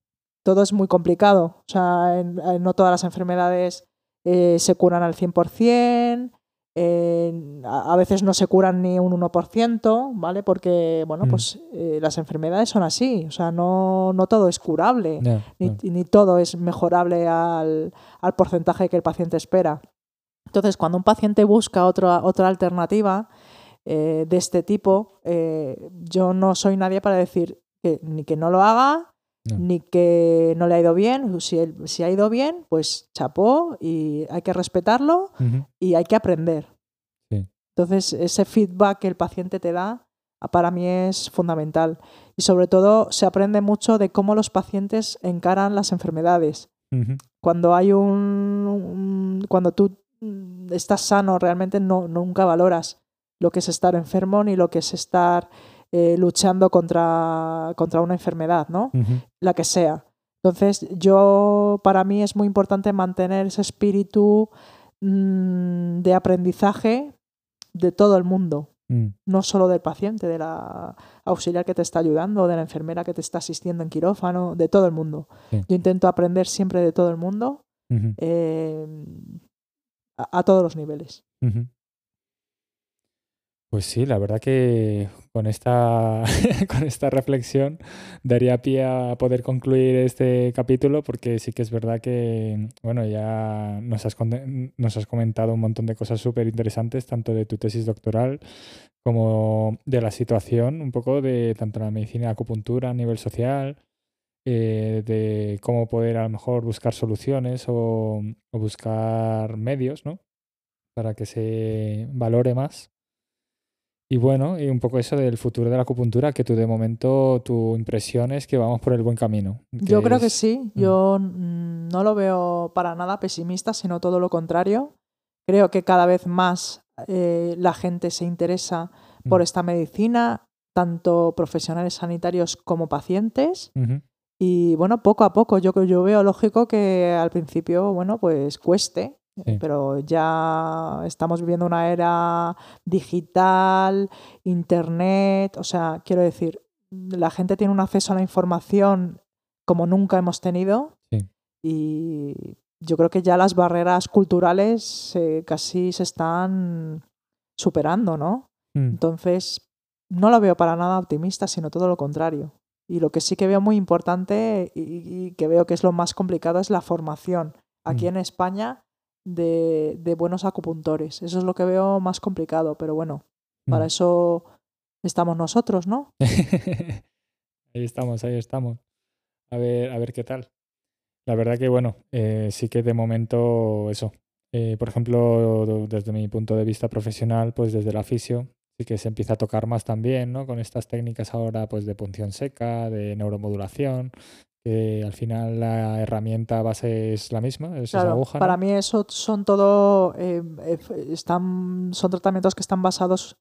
todo es muy complicado. O sea, en- en- no todas las enfermedades eh, se curan al 100%, a veces no se curan ni un 1%, ¿vale? Porque, bueno, Mm. pues eh, las enfermedades son así. O sea, no, no todo es curable ni, ni todo es mejorable al, al porcentaje que el paciente espera. Entonces, cuando un paciente busca otra, otra alternativa eh, de este tipo, eh, yo no soy nadie para decir que, ni que no lo haga, No. ni que no le ha ido bien. Si, si ha ido bien, pues chapó y hay que respetarlo y hay que aprender. Sí. Entonces, ese feedback que el paciente te da, ah, para mí es fundamental. Y sobre todo, se aprende mucho de cómo los pacientes encaran las enfermedades. Cuando hay un, un- cuando tú mm, estás sano, realmente no, nunca valoras lo que es estar enfermo ni lo que es estar eh, luchando contra, contra una enfermedad, ¿no? La que sea. Entonces, yo, para mí es muy importante mantener ese espíritu mm, de aprendizaje de todo el mundo, Mm. no solo del paciente, de la auxiliar que te está ayudando, de la enfermera que te está asistiendo en quirófano, de todo el mundo. Sí. Yo intento aprender siempre de todo el mundo eh, a, a todos los niveles. Pues sí, la verdad que con esta, con esta reflexión daría pie a poder concluir este capítulo porque sí que es verdad que, bueno, ya nos has, nos has comentado un montón de cosas súper interesantes, tanto de tu tesis doctoral como de la situación, un poco de tanto la medicina y la acupuntura a nivel social, eh, de cómo poder a lo mejor buscar soluciones o, o buscar medios, ¿no? Para que se valore más. Y bueno, y un poco eso del futuro de la acupuntura, que tú de momento tu impresión es que vamos por el buen camino. Yo creo que es- sí, yo mm, no lo veo para nada pesimista, sino todo lo contrario. Creo que cada vez más eh, la gente se interesa por Mm. esta medicina, tanto profesionales sanitarios como pacientes. Y bueno, poco a poco, yo, yo veo lógico que al principio, bueno, pues cueste, Sí. pero ya estamos viviendo una era digital, internet, o sea, quiero decir, la gente tiene un acceso a la información como nunca hemos tenido Sí. y yo creo que ya las barreras culturales eh, casi se están superando, ¿no? mm, Entonces, no lo veo para nada optimista, sino todo lo contrario. Y lo que sí que veo muy importante y, y que veo que es lo más complicado es la formación aquí Mm. en España de, de buenos acupuntores. Eso es lo que veo más complicado, pero bueno, para mm. eso estamos nosotros, ¿no? Ahí estamos, ahí estamos. A ver, a ver qué tal. La verdad que bueno, eh, sí que de momento eso. Eh, por ejemplo, desde mi punto de vista profesional, pues desde la fisio, sí que se empieza a tocar más también, ¿no? Con estas técnicas ahora, pues de punción seca, de neuromodulación, que al final la herramienta base es la misma, es esa Claro, aguja, ¿no? para mí eso son todo eh, eh, están son tratamientos que están basados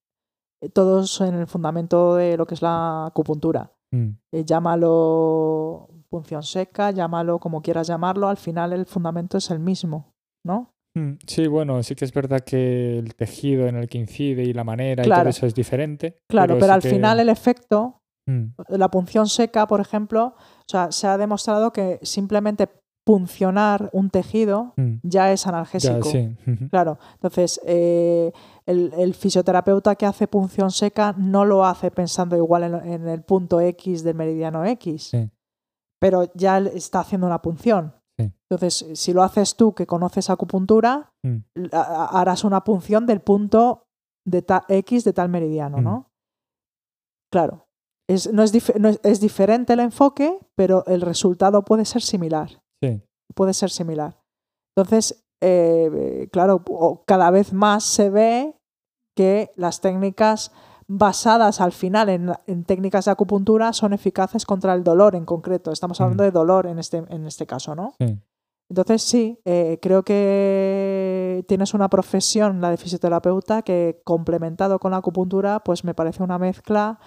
eh, todos en el fundamento de lo que es la acupuntura. Mm, Eh, llámalo punción seca, llámalo como quieras llamarlo, al final el fundamento es el mismo, ¿no? mm. Sí, bueno, sí que es verdad que el tejido en el que incide y la manera y todo eso es diferente. Claro, pero, sí al que- final el efecto, Mm, la punción seca, por ejemplo, o sea, se ha demostrado que simplemente puncionar un tejido mm. ya es Ya, analgésico. sí. ujú. Claro, entonces eh, el, el fisioterapeuta que hace punción seca no lo hace pensando igual en, en el punto X del meridiano X, Sí. pero ya está haciendo una punción. Sí. Entonces, si lo haces tú que conoces acupuntura, Mm. harás una punción del punto de X de tal meridiano, Mm. ¿no? Claro, es, no es, dif- no es- es diferente el enfoque, pero el resultado puede ser similar Sí. puede ser similar. Entonces, eh, claro, cada vez más se ve que las técnicas basadas al final en, técnicas de acupuntura son eficaces contra el dolor en concreto. Estamos hablando Mm. de dolor en este, en este caso, ¿no? Sí. Entonces, sí, eh, creo que tienes una profesión, la de fisioterapeuta, que complementado con la acupuntura, pues me parece una mezcla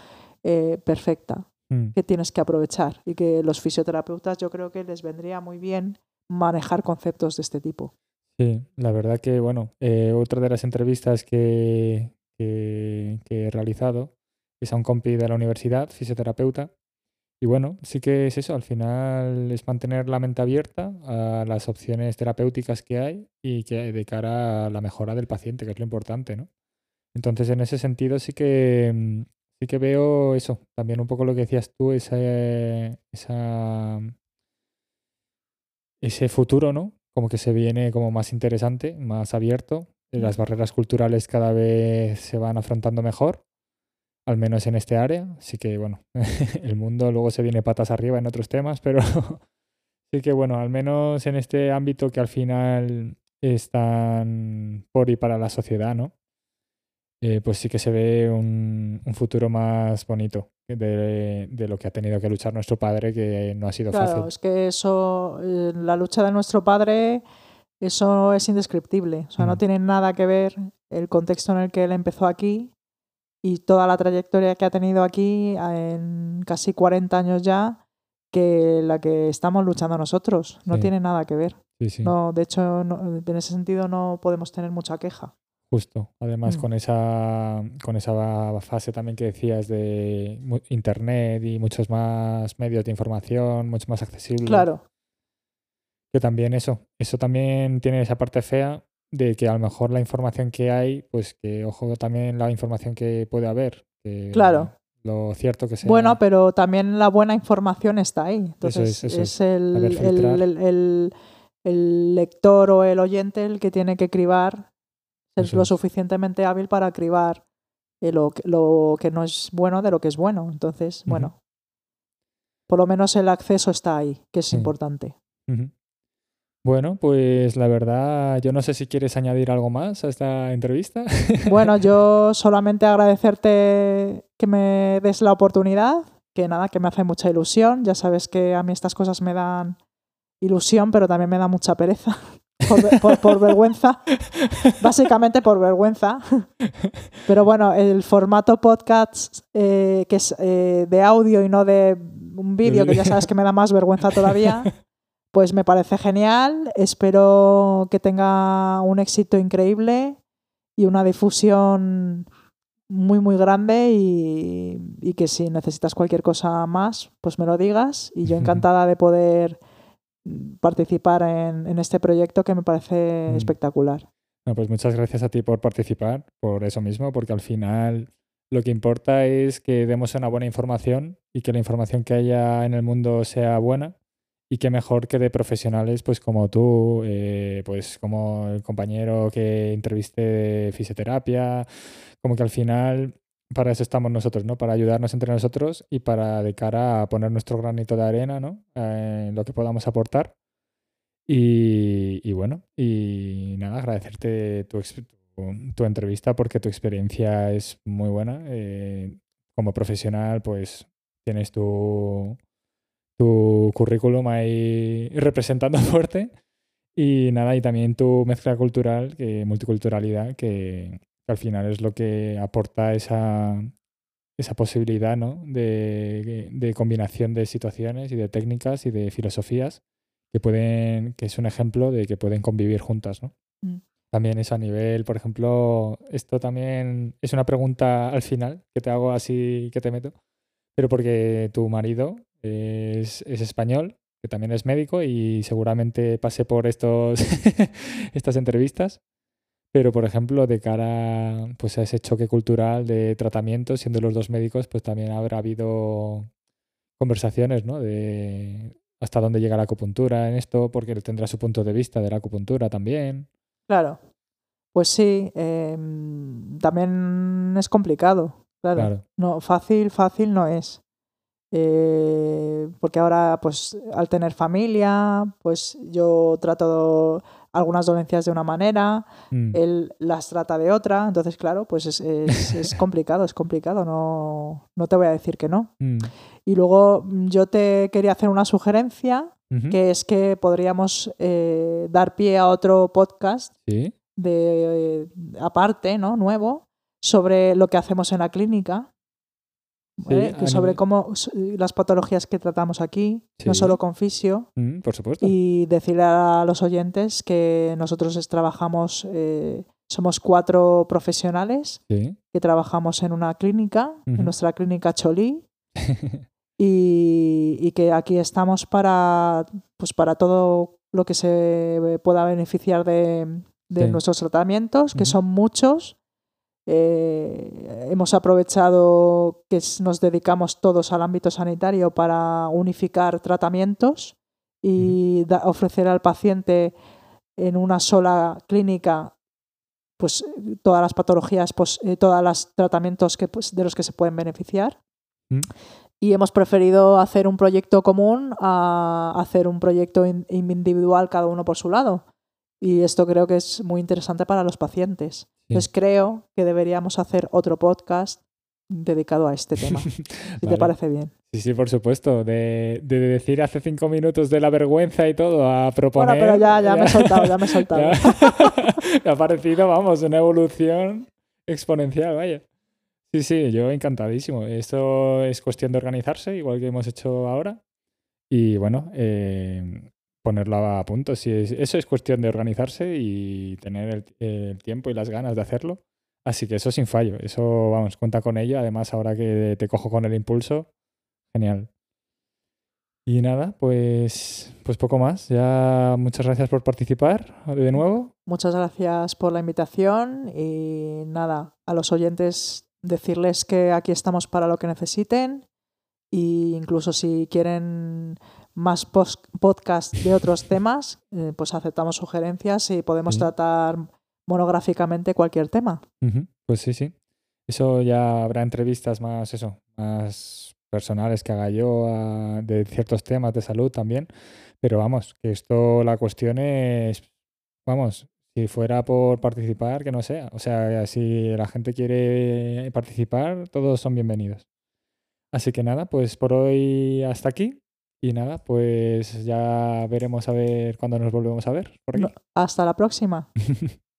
eh, perfecta Mm. que tienes que aprovechar y que los fisioterapeutas yo creo que les vendría muy bien manejar conceptos de este tipo. Sí, la verdad que, bueno, eh, otra de las entrevistas que, que, que he realizado es a un compi de la universidad, fisioterapeuta. Y bueno, sí que es eso, al final es mantener la mente abierta a las opciones terapéuticas que hay y que de cara a la mejora del paciente, que es lo importante, ¿no? Entonces, en ese sentido sí que, mm, sí que veo eso, también un poco lo que decías tú, esa, ese futuro, ¿no? Como que se viene como más interesante, más abierto. Las barreras culturales cada vez se van afrontando mejor. al menos en este área. Así que bueno, el mundo luego se viene patas arriba en otros temas, pero sí que bueno, al menos en este ámbito que al final están por y para la sociedad, ¿no? Eh, pues sí que se ve un, futuro más bonito de, lo que ha tenido que luchar nuestro padre, que no ha sido claro, fácil. Es que eso, eh, la lucha de nuestro padre, eso es indescriptible. O sea, no tiene nada que ver el contexto en el que él empezó aquí y toda la trayectoria que ha tenido aquí en casi 40 años ya que la que estamos luchando nosotros. No tiene nada que ver. No, de hecho, en ese sentido no podemos tener mucha queja. Justo. Además, mm. con esa con esa fase también que decías de internet y muchos más medios de información, mucho más accesible. Claro. Que también eso, eso también tiene esa parte fea de que a lo mejor la información que hay, pues que ojo también la información que puede haber. claro. Lo cierto que sea. Bueno, pero también la buena información está ahí. Entonces, es, el, el, el, lector o el oyente el que tiene que cribar es lo suficientemente hábil para cribar eh, lo, lo, que no es bueno de lo que es bueno. Entonces, bueno, por lo menos el acceso está ahí, que es importante. Bueno, pues la verdad, yo no sé si quieres añadir algo más a esta entrevista. Bueno, yo solamente agradecerte que me des la oportunidad, que nada, que me hace mucha ilusión. Ya sabes que a mí estas cosas me dan ilusión, pero también me da mucha pereza por, vergüenza, básicamente por vergüenza. Pero bueno, el formato podcast, eh, que es eh, de audio y no de un vídeo, que ya sabes que me da más vergüenza todavía, pues me parece genial. Espero que tenga un éxito increíble y una difusión muy, muy grande y, y que si necesitas cualquier cosa más, pues me lo digas. Y yo encantada de poder participar en, este proyecto que me parece mm. espectacular. pues muchas gracias a ti por participar, por eso mismo, porque al final lo que importa es que demos una buena información y que la información que haya en el mundo sea buena y que mejor que de profesionales pues como tú, eh, pues como el compañero que entrevisté de fisioterapia, como que al final para eso estamos nosotros, ¿no? Para ayudarnos entre nosotros y para de cara a poner nuestro granito de arena, ¿no? Eh, en lo que podamos aportar. Y, bueno, y nada, agradecerte tu, tu, entrevista porque tu experiencia es muy buena. Eh, como profesional, pues tienes tu, tu currículum ahí representando fuerte. Y nada, y también tu mezcla cultural, multiculturalidad, que, al final es lo que aporta esa, esa posibilidad ¿no? de, de, combinación de situaciones y de técnicas y de filosofías que pueden, que es un ejemplo de que pueden convivir juntas, ¿no? Mm. También es a nivel, por ejemplo, esto también es una pregunta al final que te hago así que te meto, pero porque tu marido es, es español, que también es médico y seguramente pase por estos estas entrevistas. Pero, por ejemplo, de cara pues, a ese choque cultural de tratamiento, siendo los dos médicos, pues también habrá habido conversaciones, ¿no? De hasta dónde llega la acupuntura en esto, porque él tendrá su punto de vista de la acupuntura también. Claro. Pues sí, em, también es complicado. Claro. No, fácil, fácil no es. Eh, porque ahora, pues, al tener familia, pues yo trato algunas dolencias de una manera, mm. él las trata de otra, entonces claro, pues es, es, complicado, es complicado, no, no, te voy a decir que no. Mm. Y luego mm, yo te quería hacer una sugerencia, que es que podríamos eh, dar pie a otro podcast de aparte, ¿no? Nuevo, sobre lo que hacemos en la clínica sobre cómo las patologías que tratamos aquí, no solo con fisio. Mm, por supuesto. Y decirle a los oyentes que nosotros trabajamos, eh, somos cuatro profesionales que trabajamos en una clínica, en nuestra clínica Cholí. y, que aquí estamos para, pues para todo lo que se pueda beneficiar de, nuestros tratamientos, que son muchos eh, hemos aprovechado que nos dedicamos todos al ámbito sanitario para unificar tratamientos y ofrecer al paciente en una sola clínica pues todas las patologías, pues, eh, todos los tratamientos que, pues, de los que se pueden beneficiar. Mm. Y hemos preferido hacer un proyecto común a hacer un proyecto in- individual cada uno por su lado. Y esto creo que es muy interesante para los pacientes. Sí. Entonces creo que deberíamos hacer otro podcast dedicado a este tema, si Vale. te parece bien. Sí, sí, por supuesto. De, de decir hace cinco minutos de la vergüenza y todo a proponer. Bueno, pero ya, ya me he soltado, ya me he soltado. me ha parecido, vamos, una evolución exponencial, vaya. Sí, sí, yo encantadísimo. Esto es cuestión de organizarse, igual que hemos hecho ahora. Y bueno, eh, ponerlo a punto. Sí, es- eso es cuestión de organizarse y tener el, el tiempo y las ganas de hacerlo. Así que eso sin fallo. Eso, vamos, cuenta con ello. Además, ahora que te cojo con el impulso, genial. Y nada, pues, pues poco más. Ya muchas gracias por participar de nuevo. Muchas gracias por la invitación y nada, a los oyentes decirles que aquí estamos para lo que necesiten e incluso si quieren más podcast de otros temas, eh, pues aceptamos sugerencias y podemos tratar monográficamente cualquier tema. Pues sí, sí. Eso ya habrá entrevistas más, eso, más personales que haga yo a- de ciertos temas de salud también. Pero vamos, que esto la cuestión es, vamos, si fuera por participar, que no sea. O sea, si la gente quiere participar, todos son bienvenidos. Así que nada, pues por hoy hasta aquí. Y nada, pues ya veremos a ver cuándo nos volvemos a ver por aquí. Hasta la próxima.